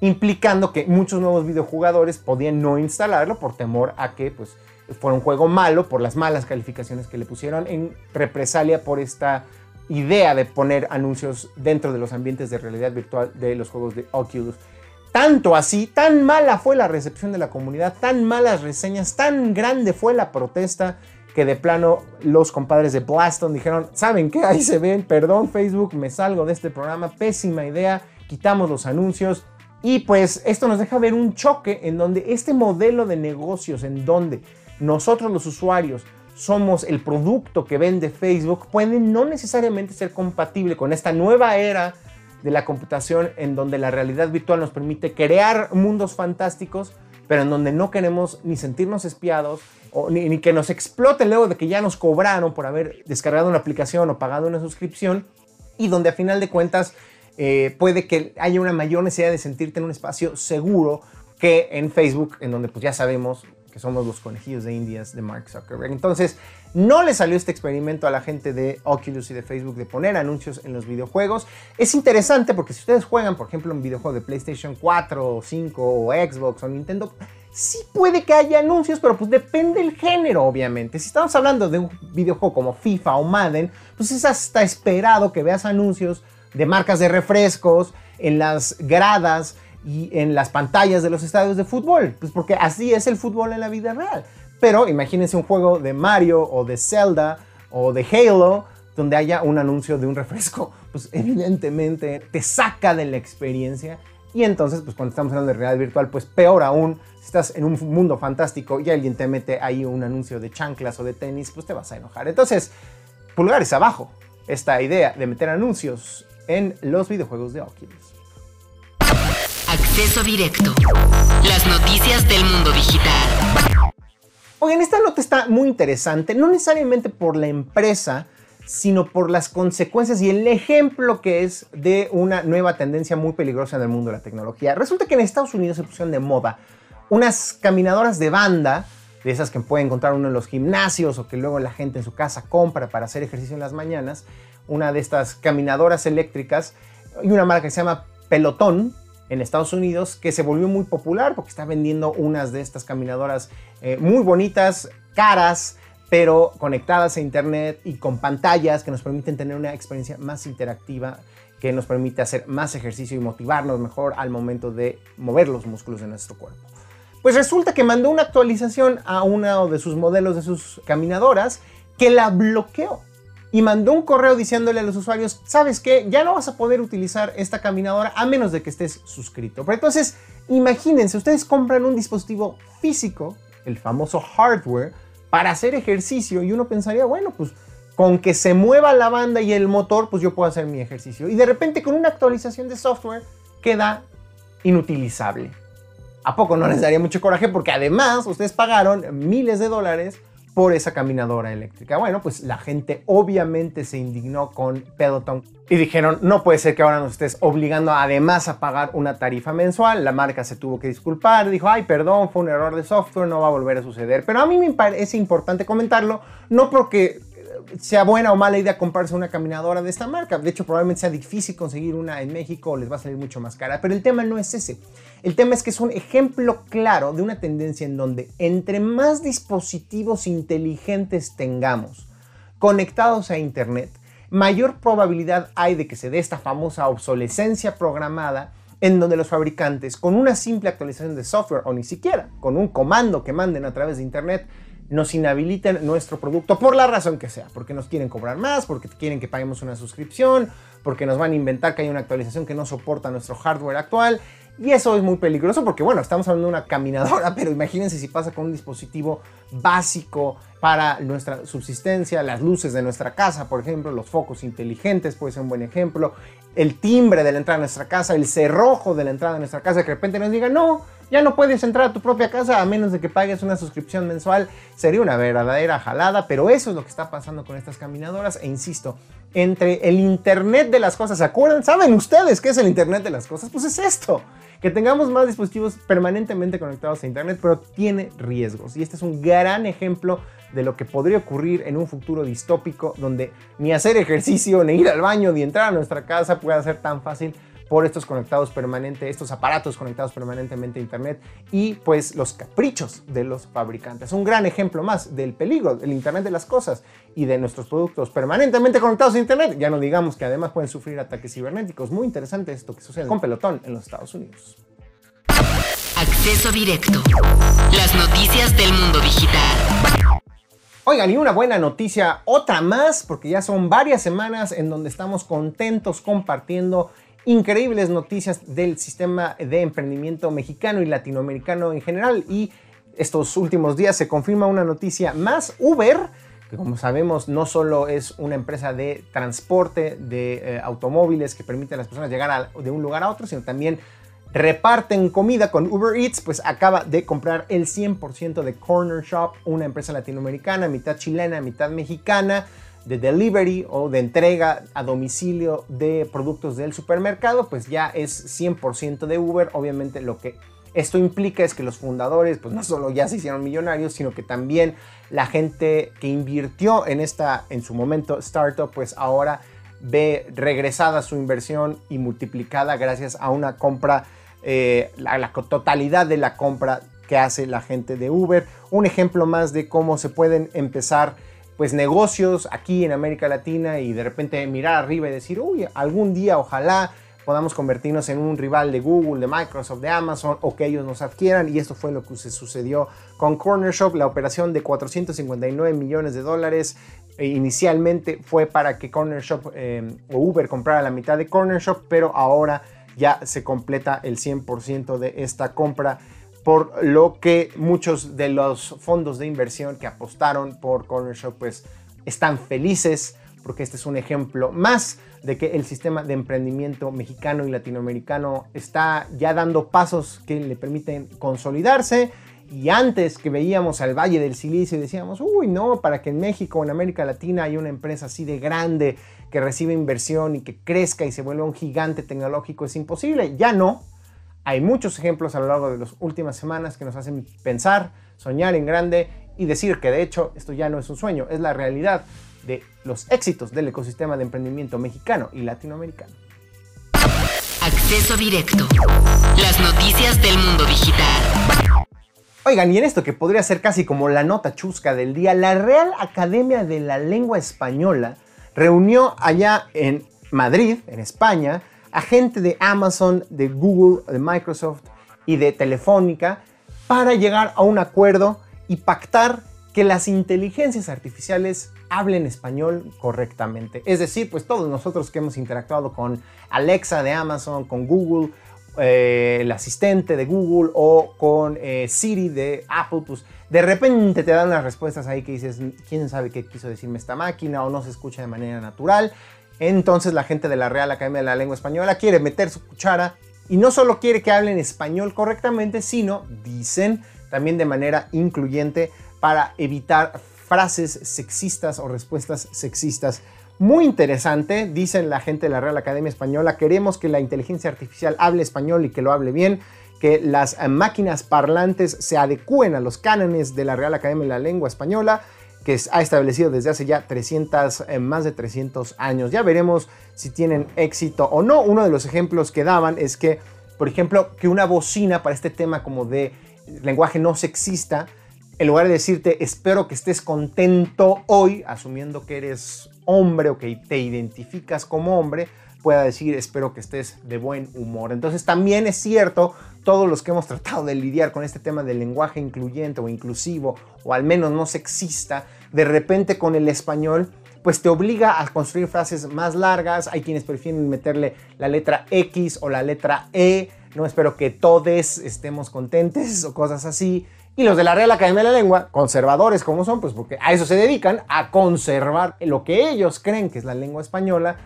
implicando que muchos nuevos videojugadores podían no instalarlo por temor a que pues fue un juego malo por las malas calificaciones que le pusieron en represalia por esta idea de poner anuncios dentro de los ambientes de realidad virtual de los juegos de Oculus. Tanto así, tan mala fue la recepción de la comunidad, tan malas reseñas, tan grande fue la protesta que de plano los compadres de Blaston dijeron, ¿saben qué? Ahí se ven, perdón Facebook, me salgo de este programa, pésima idea, quitamos los anuncios. Y pues esto nos deja ver un choque en donde este modelo de negocios, en donde nosotros los usuarios somos el producto que vende Facebook, puede no necesariamente ser compatible con esta nueva era de la computación en donde la realidad virtual nos permite crear mundos fantásticos, pero en donde no queremos ni sentirnos espiados ni, que nos exploten luego de que ya nos cobraron por haber descargado una aplicación o pagado una suscripción y donde a final de cuentas eh, puede que haya una mayor necesidad de sentirte en un espacio seguro que en Facebook, en donde pues ya sabemos que somos los conejillos de indias de Mark Zuckerberg. Entonces, no le salió este experimento a la gente de Oculus y de Facebook de poner anuncios en los videojuegos. Es interesante porque si ustedes juegan, por ejemplo, un videojuego de PlayStation 4 o 5 o Xbox o Nintendo, sí puede que haya anuncios, pero pues depende del género, obviamente. Si estamos hablando de un videojuego como FIFA o Madden, pues es hasta esperado que veas anuncios de marcas de refrescos en las gradas y en las pantallas de los estadios de fútbol, pues porque así es el fútbol en la vida real. Pero imagínense un juego de Mario o de Zelda o de Halo donde haya un anuncio de un refresco, pues evidentemente te saca de la experiencia y entonces pues cuando estamos hablando de realidad virtual, pues peor aún, si estás en un mundo fantástico y alguien te mete ahí un anuncio de chanclas o de tenis, pues te vas a enojar. Entonces, pulgares abajo esta idea de meter anuncios en los videojuegos de Oculus. Directo. Las noticias del mundo digital. Oigan, esta nota está muy interesante, no necesariamente por la empresa, sino por las consecuencias y el ejemplo que es de una nueva tendencia muy peligrosa en el mundo de la tecnología. Resulta que en Estados Unidos se pusieron de moda unas caminadoras de banda, de esas que puede encontrar uno en los gimnasios o que luego la gente en su casa compra para hacer ejercicio en las mañanas, una de estas caminadoras eléctricas y una marca que se llama Pelotón, en Estados Unidos que se volvió muy popular porque está vendiendo unas de estas caminadoras eh, muy bonitas, caras, pero conectadas a internet y con pantallas que nos permiten tener una experiencia más interactiva, que nos permite hacer más ejercicio y motivarnos mejor al momento de mover los músculos de nuestro cuerpo. Pues resulta que mandó una actualización a uno de sus modelos de sus caminadoras que la bloqueó y mandó un correo diciéndole a los usuarios, ¿sabes qué? Ya no vas a poder utilizar esta caminadora a menos de que estés suscrito. Pero entonces, imagínense, ustedes compran un dispositivo físico, el famoso hardware, para hacer ejercicio y uno pensaría, bueno, pues con que se mueva la banda y el motor, pues yo puedo hacer mi ejercicio. Y de repente con una actualización de software queda inutilizable. ¿A poco no les daría mucho coraje? Porque además ustedes pagaron miles de dólares por esa caminadora eléctrica. Bueno, pues la gente obviamente se indignó con Peloton y dijeron, no puede ser que ahora nos estés obligando además a pagar una tarifa mensual. La marca se tuvo que disculpar, dijo, ay, perdón, fue un error de software, no va a volver a suceder. Pero a mí me parece importante comentarlo, no porque sea buena o mala idea comprarse una caminadora de esta marca. De hecho, probablemente sea difícil conseguir una en México o les va a salir mucho más cara. Pero el tema no es ese. El tema es que es un ejemplo claro de una tendencia en donde entre más dispositivos inteligentes tengamos conectados a Internet, mayor probabilidad hay de que se dé esta famosa obsolescencia programada en donde los fabricantes con una simple actualización de software o ni siquiera con un comando que manden a través de Internet nos inhabiliten nuestro producto por la razón que sea, porque nos quieren cobrar más, porque quieren que paguemos una suscripción, porque nos van a inventar que hay una actualización que no soporta nuestro hardware actual. Y eso es muy peligroso porque, bueno, estamos hablando de una caminadora, pero imagínense si pasa con un dispositivo básico para nuestra subsistencia, las luces de nuestra casa, por ejemplo, los focos inteligentes puede ser un buen ejemplo, el timbre de la entrada a nuestra casa, el cerrojo de la entrada a nuestra casa, que de repente nos diga, no, ya no puedes entrar a tu propia casa a menos de que pagues una suscripción mensual. Sería una verdadera jalada, pero eso es lo que está pasando con estas caminadoras. E insisto, entre el Internet de las cosas, ¿se acuerdan? ¿Saben ustedes qué es el Internet de las cosas? Pues es esto. Que tengamos más dispositivos permanentemente conectados a Internet, pero tiene riesgos. Y este es un gran ejemplo de lo que podría ocurrir en un futuro distópico donde ni hacer ejercicio, ni ir al baño, ni entrar a nuestra casa pueda ser tan fácil por estos conectados permanentes, estos aparatos conectados permanentemente a Internet y pues los caprichos de los fabricantes. Un gran ejemplo más del peligro del Internet de las cosas y de nuestros productos permanentemente conectados a Internet. Ya no digamos que además pueden sufrir ataques cibernéticos. Muy interesante esto que sucede con Pelotón en los Estados Unidos. Acceso directo. Las noticias del mundo digital. Oigan, y una buena noticia, otra más, porque ya son varias semanas en donde estamos contentos compartiendo increíbles noticias del sistema de emprendimiento mexicano y latinoamericano en general. Y estos últimos días se confirma una noticia más. Uber, que como sabemos no solo es una empresa de transporte de eh, automóviles que permite a las personas llegar de un lugar a otro, sino también reparten comida con Uber Eats, pues acaba de comprar el 100% de Corner Shop, una empresa latinoamericana, mitad chilena, mitad mexicana de delivery o de entrega a domicilio de productos del supermercado, pues ya es 100% de Uber. Obviamente lo que esto implica es que los fundadores, pues no solo ya se hicieron millonarios, sino que también la gente que invirtió en esta, en su momento, startup, pues ahora ve regresada su inversión y multiplicada gracias a una compra, eh, la totalidad de la compra que hace la gente de Uber. Un ejemplo más de cómo se pueden empezar pues negocios aquí en América Latina y de repente mirar arriba y decir, uy, algún día ojalá podamos convertirnos en un rival de Google, de Microsoft, de Amazon o que ellos nos adquieran. Y esto fue lo que se sucedió con Corner Shop. La operación de 459 millones de dólares eh, inicialmente fue para que Corner Shop eh, o Uber comprara la mitad de Corner Shop, pero ahora ya se completa el 100% de esta compra por lo que muchos de los fondos de inversión que apostaron por Corner Shop pues están felices porque este es un ejemplo más de que el sistema de emprendimiento mexicano y latinoamericano está ya dando pasos que le permiten consolidarse. Y antes que veíamos al Valle del Silicio y decíamos, uy, no, para que en México o en América Latina haya una empresa así de grande que reciba inversión y que crezca y se vuelva un gigante tecnológico es imposible. Ya no, hay muchos ejemplos a lo largo de las últimas semanas que nos hacen pensar, soñar en grande y decir que de hecho esto ya no es un sueño, es la realidad de los éxitos del ecosistema de emprendimiento mexicano y latinoamericano. Acceso directo. Las noticias del mundo digital. Oigan, y en esto que podría ser casi como la nota chusca del día, la Real Academia de la Lengua Española reunió allá en Madrid, en España, a gente de Amazon, de Google, de Microsoft y de Telefónica para llegar a un acuerdo y pactar que las inteligencias artificiales hablen español correctamente. Es decir, pues todos nosotros que hemos interactuado con Alexa de Amazon, con Google, eh, el asistente de Google o con eh, Siri de Apple, pues de repente te dan las respuestas ahí que dices, ¿quién sabe qué quiso decirme esta máquina? o no se escucha de manera natural. Entonces la gente de la Real Academia de la Lengua Española quiere meter su cuchara y no solo quiere que hablen español correctamente, sino, dicen, también de manera incluyente para evitar frases sexistas o respuestas sexistas. Muy interesante, dicen la gente de la Real Academia Española, queremos que la inteligencia artificial hable español y que lo hable bien, que las máquinas parlantes se adecúen a los cánones de la Real Academia de la Lengua Española, que ha establecido desde hace ya 300, eh, más de 300 años. Ya veremos si tienen éxito o no. Uno de los ejemplos que daban es que, por ejemplo, que una bocina para este tema como de lenguaje no sexista, en lugar de decirte espero que estés contento hoy, asumiendo que eres hombre o que te identificas como hombre, pueda decir espero que estés de buen humor. Entonces también es cierto, todos los que hemos tratado de lidiar con este tema del lenguaje incluyente o inclusivo, o al menos no sexista, de repente con el español, pues te obliga a construir frases más largas. Hay quienes prefieren meterle la letra X o la letra E. No espero que todos estemos contentes o cosas así. Y los de la Real Academia de la Lengua, conservadores como son, pues porque a eso se dedican, a conservar lo que ellos creen que es la lengua española,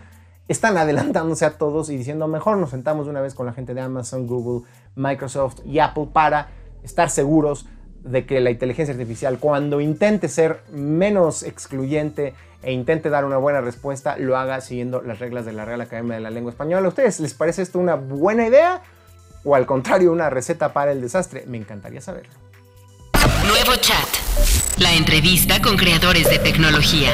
están adelantándose a todos y diciendo, mejor nos sentamos una vez con la gente de Amazon, Google, Microsoft y Apple para estar seguros de que la inteligencia artificial, cuando intente ser menos excluyente e intente dar una buena respuesta, lo haga siguiendo las reglas de la Real Academia de la Lengua Española. ¿A ustedes les parece esto una buena idea o al contrario una receta para el desastre? Me encantaría saberlo. Nuevo chat. La entrevista con creadores de tecnología.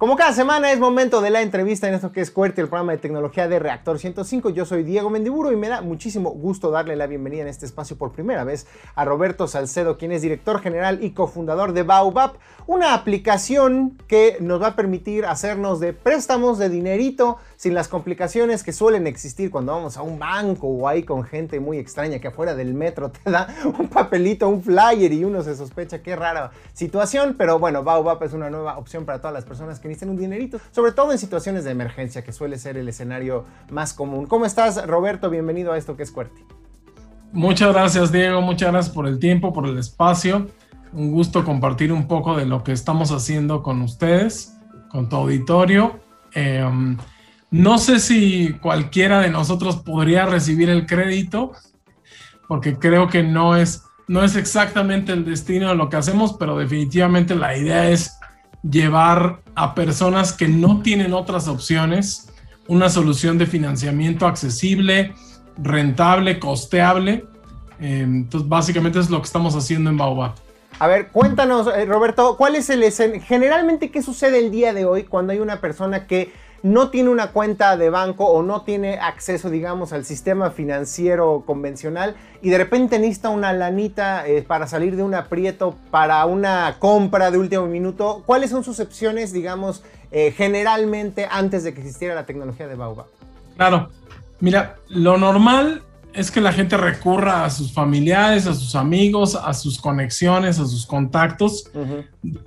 Como cada semana es momento de la entrevista en esto que es Cuerte, el programa de tecnología de Reactor 105. Yo soy Diego Mendiburo y me da muchísimo gusto darle la bienvenida en este espacio por primera vez a Roberto Salcedo, quien es director general y cofundador de Baobab, una aplicación que nos va a permitir hacernos de préstamos de dinerito sin las complicaciones que suelen existir cuando vamos a un banco o ahí con gente muy extraña que afuera del metro te da un papelito, un flyer y uno se sospecha qué rara situación, pero bueno, Baobab es una nueva opción para todas las personas que necesitan un dinerito, sobre todo en situaciones de emergencia, que suele ser el escenario más común. ¿Cómo estás, Roberto? Bienvenido a esto que es Cuerti. Muchas gracias, Diego. Muchas gracias por el tiempo, por el espacio. Un gusto compartir un poco de lo que estamos haciendo con ustedes, con tu auditorio. Eh, no sé si cualquiera de nosotros podría recibir el crédito, porque creo que no es, no es exactamente el destino de lo que hacemos, pero definitivamente la idea es llevar a personas que no tienen otras opciones una solución de financiamiento accesible, rentable, costeable. Eh, entonces, básicamente es lo que estamos haciendo en Baobab. A ver, cuéntanos, eh, Roberto, ¿cuál es el generalmente qué sucede el día de hoy cuando hay una persona que no tiene una cuenta de banco o no tiene acceso, digamos, al sistema financiero convencional y de repente necesita una lanita eh, para salir de un aprieto, para una compra de último minuto, ¿cuáles son sus opciones, digamos, eh, generalmente antes de que existiera la tecnología de Baobab? Claro, mira, lo normal es que la gente recurra a sus familiares, a sus amigos, a sus conexiones, a sus contactos.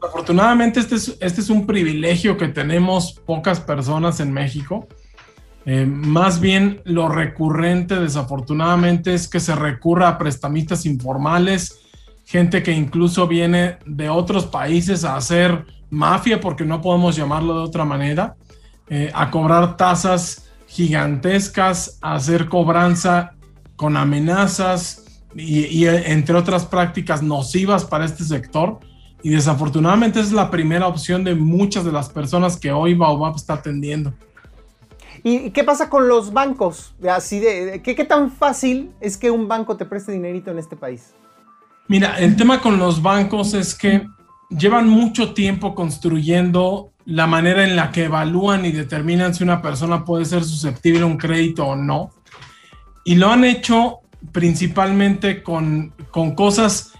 Afortunadamente, este es, este es un privilegio que tenemos pocas personas en México. Eh, más bien lo recurrente, desafortunadamente, es que se recurra a prestamistas informales, gente que incluso viene de otros países a hacer mafia, porque no podemos llamarlo de otra manera, eh, a cobrar tasas gigantescas, a hacer cobranza con amenazas y, entre otras prácticas nocivas para este sector. Y desafortunadamente es la primera opción de muchas de las personas que hoy Baobab está atendiendo. ¿Y qué pasa con los bancos? Así de, ¿qué, ¿Qué tan fácil es que un banco te preste dinerito en este país? Mira, el tema con los bancos es que llevan mucho tiempo construyendo la manera en la que evalúan y determinan si una persona puede ser susceptible a un crédito o no. Y lo han hecho principalmente con, cosas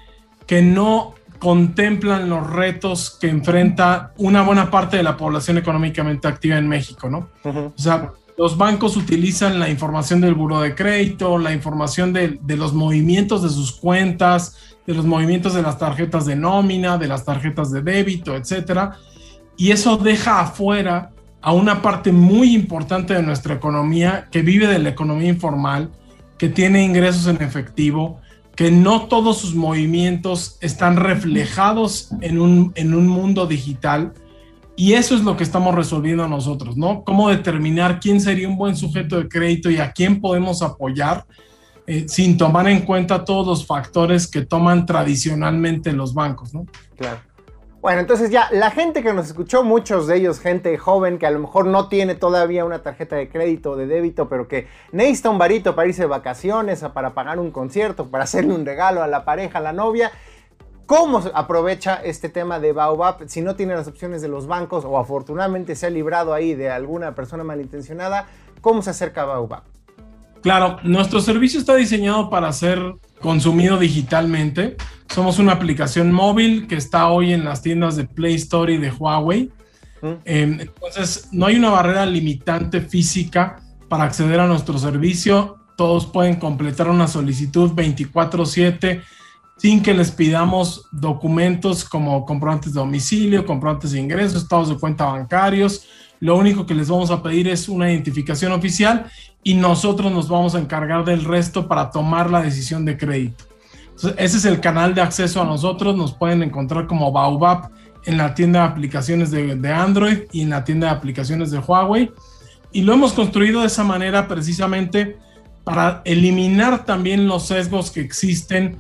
que no contemplan los retos que enfrenta una buena parte de la población económicamente activa en México, ¿no? O sea, los bancos utilizan la información del buro de crédito, la información de, de, los movimientos de sus cuentas, de los movimientos de las tarjetas de nómina, de las tarjetas de débito, etcétera. Y eso deja afuera a una parte muy importante de nuestra economía que vive de la economía informal, que tiene ingresos en efectivo, que no todos sus movimientos están reflejados en un, en un mundo digital. Y eso es lo que estamos resolviendo nosotros, ¿no? Cómo determinar quién sería un buen sujeto de crédito y a quién podemos apoyar eh, sin tomar en cuenta todos los factores que toman tradicionalmente los bancos, ¿no? Claro. Bueno, entonces ya, la gente que nos escuchó, muchos de ellos, gente joven que a lo mejor no tiene todavía una tarjeta de crédito o de débito, pero que necesita un varito para irse de vacaciones, para pagar un concierto, para hacerle un regalo a la pareja, a la novia. ¿Cómo aprovecha este tema de Baobab si no tiene las opciones de los bancos o afortunadamente se ha librado ahí de alguna persona malintencionada? ¿Cómo se acerca a Baobab? Claro, nuestro servicio está diseñado para ser consumido digitalmente. Somos una aplicación móvil que está hoy en las tiendas de Play Store y de Huawei. Mm. Em, entonces, no hay una barrera limitante física para acceder a nuestro servicio. Todos pueden completar una solicitud 24/7 sin que les pidamos documentos como comprobantes de domicilio, comprobantes de ingresos, estados de cuenta bancarios. Lo único que les vamos a pedir es una identificación oficial y nosotros nos vamos a encargar del resto para tomar la decisión de crédito. ese es el canal de acceso a nosotros. Nos pueden encontrar como Baobab en la tienda de aplicaciones de, de Android y en la tienda de aplicaciones de Huawei. Y lo hemos construido de esa manera precisamente para eliminar también los sesgos que existen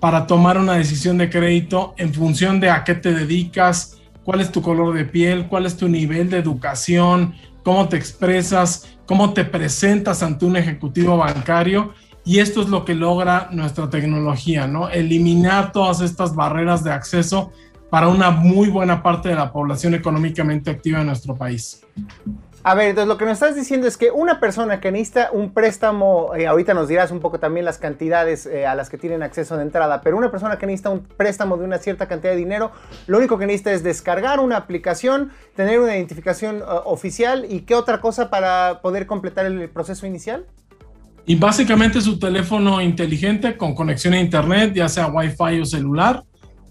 para tomar una decisión de crédito en función de a qué te dedicas, cuál es tu color de piel, cuál es tu nivel de educación, cómo te expresas, cómo te presentas ante un ejecutivo bancario. Y esto es lo que logra nuestra tecnología, ¿no? Eliminar todas estas barreras de acceso para una muy buena parte de la población económicamente activa de nuestro país. A ver, entonces lo que nos estás diciendo es que una persona que necesita un préstamo, eh, ahorita nos dirás un poco también las cantidades eh, a las que tienen acceso de entrada, pero una persona que necesita un préstamo de una cierta cantidad de dinero, lo único que necesita es descargar una aplicación, tener una identificación eh, oficial y qué otra cosa para poder completar el proceso inicial. Y básicamente su teléfono inteligente con conexión a internet, ya sea Wi-Fi o celular,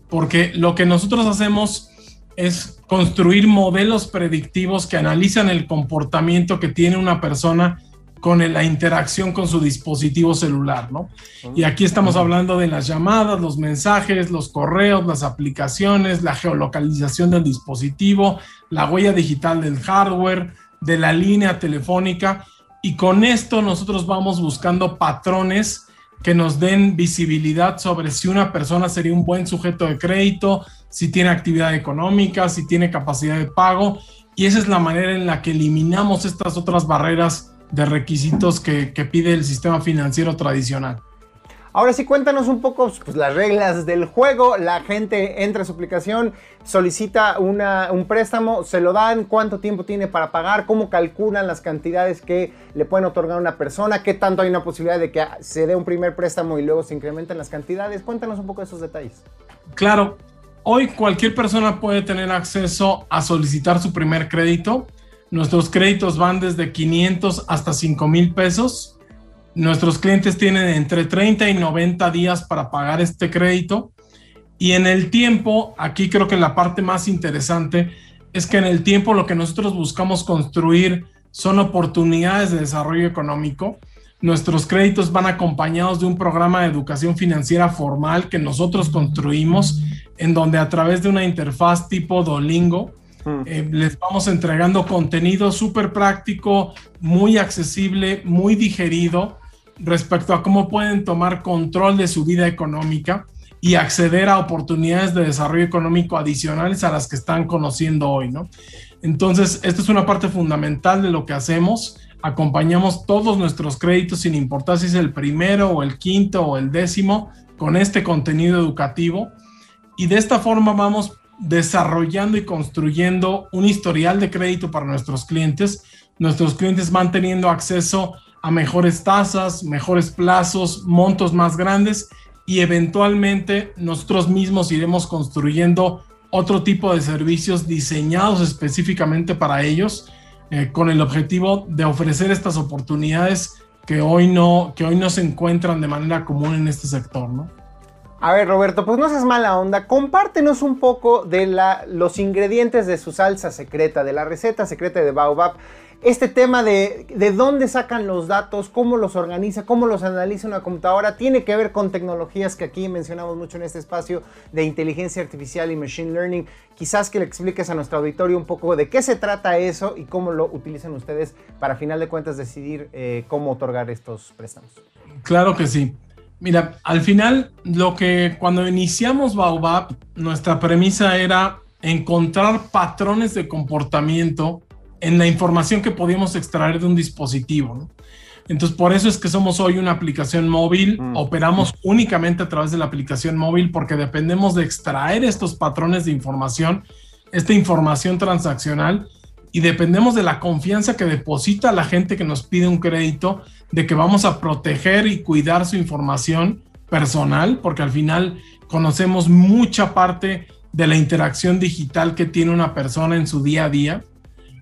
porque lo que nosotros hacemos es construir modelos predictivos que analizan el comportamiento que tiene una persona con la interacción con su dispositivo celular, ¿no? Y aquí estamos hablando de las llamadas, los mensajes, los correos, las aplicaciones, la geolocalización del dispositivo, la huella digital del hardware, de la línea telefónica, y con esto nosotros vamos buscando patrones que nos den visibilidad sobre si una persona sería un buen sujeto de crédito, si tiene actividad económica, si tiene capacidad de pago. Y esa es la manera en la que eliminamos estas otras barreras de requisitos que, pide el sistema financiero tradicional. Ahora sí, cuéntanos un poco pues, las reglas del juego. La gente entra a su aplicación, solicita un préstamo, se lo dan, cuánto tiempo tiene para pagar, cómo calculan las cantidades que le pueden otorgar a una persona, qué tanto hay una posibilidad de que se dé un primer préstamo y luego se incrementen las cantidades. Cuéntanos un poco esos detalles. Claro, Hoy cualquier persona puede tener acceso a solicitar su primer crédito. Nuestros créditos van desde 500 hasta 5 mil pesos. Nuestros clientes tienen entre 30 y 90 días para pagar este crédito. Y en el tiempo, aquí creo que la parte más interesante es que en el tiempo lo que nosotros buscamos construir son oportunidades de desarrollo económico. Nuestros créditos van acompañados de un programa de educación financiera formal que nosotros construimos en donde a través de una interfaz tipo Dolingo hmm. eh, les vamos entregando contenido súper práctico, muy accesible, muy digerido respecto a cómo pueden tomar control de su vida económica y acceder a oportunidades de desarrollo económico adicionales a las que están conociendo hoy, ¿no? Entonces, esto es una parte fundamental de lo que hacemos. Acompañamos todos nuestros créditos sin importar si es el primero o el quinto o el décimo con este contenido educativo y de esta forma vamos desarrollando y construyendo un historial de crédito para nuestros clientes. Nuestros clientes van teniendo acceso a mejores tasas, mejores plazos, montos más grandes y eventualmente nosotros mismos iremos construyendo otro tipo de servicios diseñados específicamente para ellos eh, con el objetivo de ofrecer estas oportunidades que hoy no que hoy no se encuentran de manera común en este sector, ¿no? A ver, Roberto, pues no seas mala onda. Compártenos un poco de la, los ingredientes de su salsa secreta, de la receta secreta de Baobab. Este tema de, de dónde sacan los datos, cómo los organiza, cómo los analiza una computadora, tiene que ver con tecnologías que aquí mencionamos mucho en este espacio de inteligencia artificial y machine learning. Quizás que le expliques a nuestro auditorio un poco de qué se trata eso y cómo lo utilizan ustedes para, a final de cuentas, decidir eh, cómo otorgar estos préstamos. Claro que sí. Mira, al final, lo que cuando iniciamos Baobab, nuestra premisa era encontrar patrones de comportamiento en la información que podíamos extraer de un dispositivo. Entonces, por eso es que somos hoy una aplicación móvil, mm. operamos únicamente a través de la aplicación móvil porque dependemos de extraer estos patrones de información, esta información transaccional y dependemos de la confianza que deposita la gente que nos pide un crédito, de que vamos a proteger y cuidar su información personal, porque al final conocemos mucha parte de la interacción digital que tiene una persona en su día a día.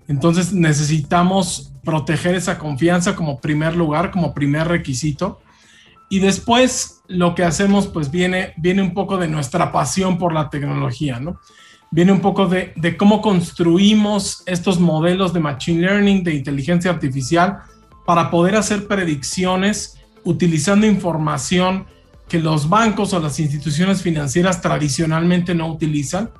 Entonces necesitamos proteger esa confianza como primer lugar, como primer requisito. Y después lo que hacemos pues viene, viene un poco de nuestra pasión por la tecnología, ¿no? Viene un poco de, de cómo construimos estos modelos de machine learning, de inteligencia artificial, para poder hacer predicciones utilizando información que los bancos o las instituciones financieras tradicionalmente no utilizan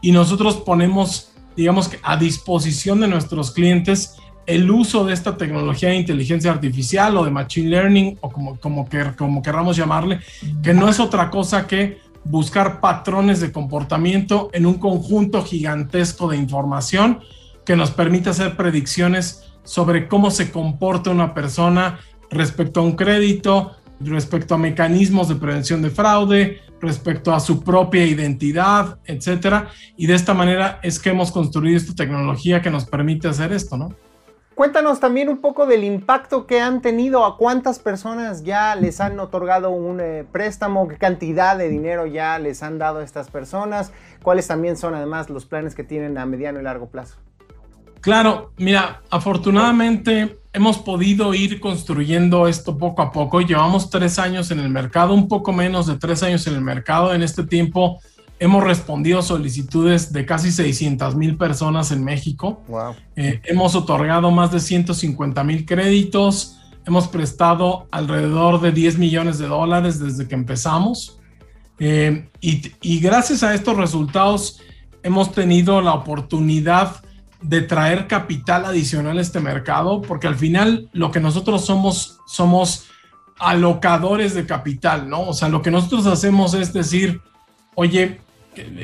y nosotros ponemos digamos que a disposición de nuestros clientes el uso de esta tecnología de inteligencia artificial o de machine learning o como, como, como queramos llamarle, que no es otra cosa que buscar patrones de comportamiento en un conjunto gigantesco de información que nos permite hacer predicciones sobre cómo se comporta una persona respecto a un crédito, respecto a mecanismos de prevención de fraude, respecto a su propia identidad, etcétera. Y de esta manera es que hemos construido esta tecnología que nos permite hacer esto, ¿no? Cuéntanos también un poco del impacto que han tenido, a cuántas personas ya les han otorgado un eh, préstamo, qué cantidad de dinero ya les han dado a estas personas, cuáles también son además los planes que tienen a mediano y largo plazo. Claro, mira, afortunadamente hemos podido ir construyendo esto poco a poco. Llevamos tres años en el mercado, un poco menos de tres años en el mercado. En este tiempo hemos respondido solicitudes de casi 600 mil personas en México. Eh, hemos otorgado más de 150 mil créditos. Hemos prestado alrededor de 10 millones de dólares desde que empezamos. Eh, y, y gracias a estos resultados hemos tenido la oportunidad de traer capital adicional a este mercado, porque al final lo que nosotros somos, somos alocadores de capital, ¿no? O sea, lo que nosotros hacemos es decir, oye,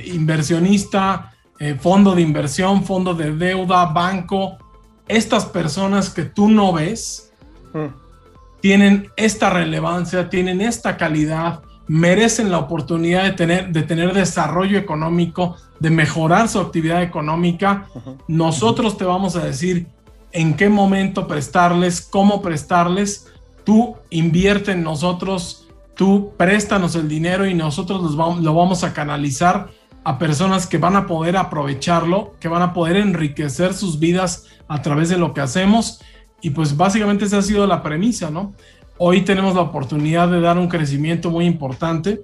inversionista, eh, fondo de inversión, fondo de deuda, banco, estas personas que tú no ves, mm. tienen esta relevancia, tienen esta calidad, merecen la oportunidad de tener, de tener desarrollo económico, de mejorar su actividad económica. Nosotros te vamos a decir en qué momento prestarles, cómo prestarles. Tú invierte en nosotros, tú préstanos el dinero y nosotros lo vamos a canalizar a personas que van a poder aprovecharlo, que van a poder enriquecer sus vidas a través de lo que hacemos. Y pues básicamente esa ha sido la premisa, ¿no? Hoy tenemos la oportunidad de dar un crecimiento muy importante.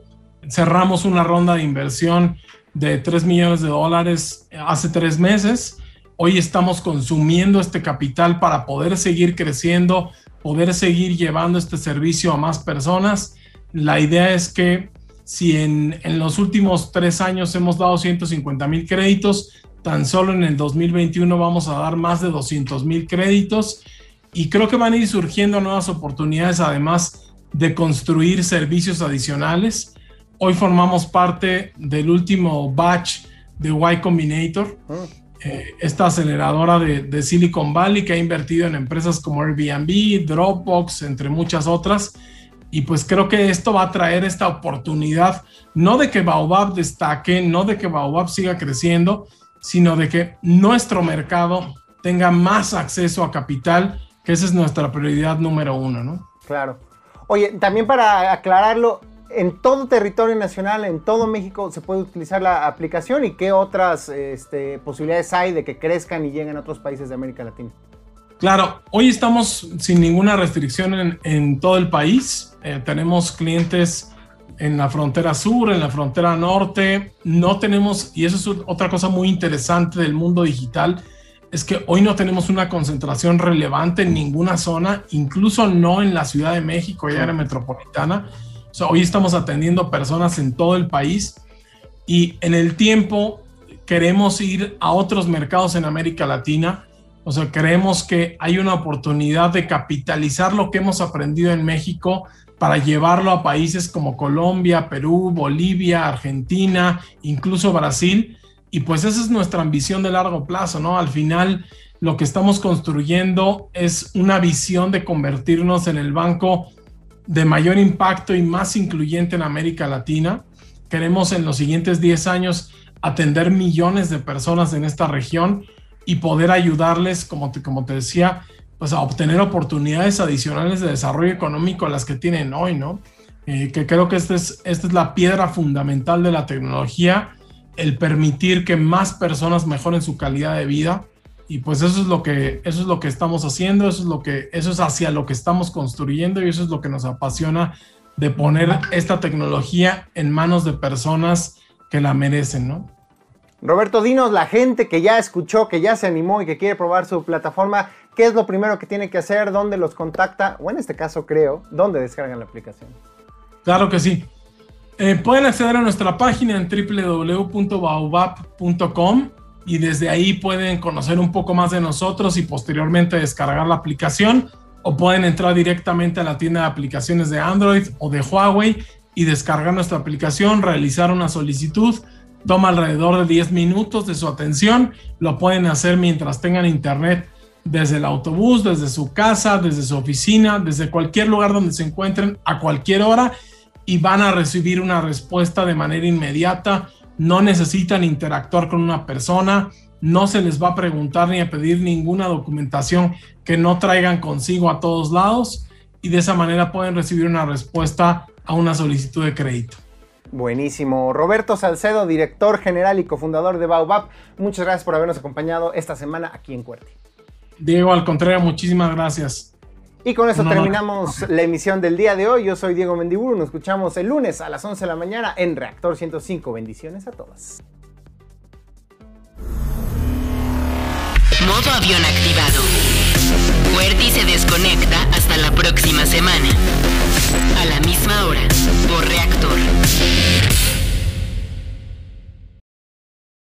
Cerramos una ronda de inversión de 3 millones de dólares hace tres meses. Hoy estamos consumiendo este capital para poder seguir creciendo, poder seguir llevando este servicio a más personas. La idea es que si en, en los últimos tres años hemos dado 150 mil créditos, tan solo en el 2021 vamos a dar más de 200 mil créditos y creo que van a ir surgiendo nuevas oportunidades además de construir servicios adicionales. Hoy formamos parte del último batch de Y Combinator, ah. eh, esta aceleradora de, de, Silicon Valley que ha invertido en empresas como Airbnb, Dropbox, entre muchas otras. Y pues creo que esto va a traer esta oportunidad, no de que Baobab destaque, no de que Baobab siga creciendo, sino de que nuestro mercado tenga más acceso a capital que esa es nuestra prioridad número uno, ¿no? Claro. Oye, también para aclararlo, en todo territorio nacional, en todo México, se puede utilizar la aplicación y qué otras este, posibilidades hay de que crezcan y lleguen a otros países de América Latina. Claro, hoy estamos sin ninguna restricción en, todo el país. Eh, tenemos clientes en la frontera sur, en la frontera norte. No tenemos, y eso es otra cosa muy interesante del mundo digital, es que hoy no tenemos una concentración relevante en ninguna zona, incluso no en la Ciudad de México y área metropolitana. O sea, hoy estamos atendiendo personas en todo el país y en el tiempo queremos ir a otros mercados en América Latina. O sea, creemos que hay una oportunidad de capitalizar lo que hemos aprendido en México para llevarlo a países como Colombia, Perú, Bolivia, Argentina, incluso Brasil. Y pues esa es nuestra ambición de largo plazo, ¿no? Al final lo que estamos construyendo es una visión de convertirnos en el banco de mayor impacto y más incluyente en América Latina. Queremos en los siguientes 10 años atender millones de personas en esta región y poder ayudarles, como te, como te decía, pues a obtener oportunidades adicionales de desarrollo económico a las que tienen hoy, ¿no? Eh, que creo que esta es, esta es la piedra fundamental de la tecnología, el permitir que más personas mejoren su calidad de vida. Y pues eso es lo que, eso es lo que estamos haciendo, eso es, lo que, eso es hacia lo que estamos construyendo y eso es lo que nos apasiona de poner esta tecnología en manos de personas que la merecen, ¿no? Roberto, dinos, la gente que ya escuchó, que ya se animó y que quiere probar su plataforma, ¿qué es lo primero que tiene que hacer? ¿Dónde los contacta? O en este caso, creo, ¿dónde descargan la aplicación? Claro que sí. Eh, pueden acceder a nuestra página en www.baobab.com y desde ahí pueden conocer un poco más de nosotros y posteriormente descargar la aplicación o pueden entrar directamente a la tienda de aplicaciones de Android o de Huawei y descargar nuestra aplicación, realizar una solicitud. Toma alrededor de 10 minutos de su atención. Lo pueden hacer mientras tengan internet desde el autobús, desde su casa, desde su oficina, desde cualquier lugar donde se encuentren a cualquier hora y van a recibir una respuesta de manera inmediata. No necesitan interactuar con una persona, no se les va a preguntar ni a pedir ninguna documentación que no traigan consigo a todos lados y de esa manera pueden recibir una respuesta a una solicitud de crédito. Buenísimo. Roberto Salcedo, director general y cofundador de Baobab, muchas gracias por habernos acompañado esta semana aquí en Cuerti. Diego, al contrario, muchísimas gracias. Y con eso terminamos la emisión del día de hoy. Yo soy Diego Mendiburu. Nos escuchamos el lunes a las 11 de la mañana en Reactor 105. Bendiciones a todas. Modo avión activado. Cuerti se desconecta hasta la próxima semana. A la misma hora, por reactor.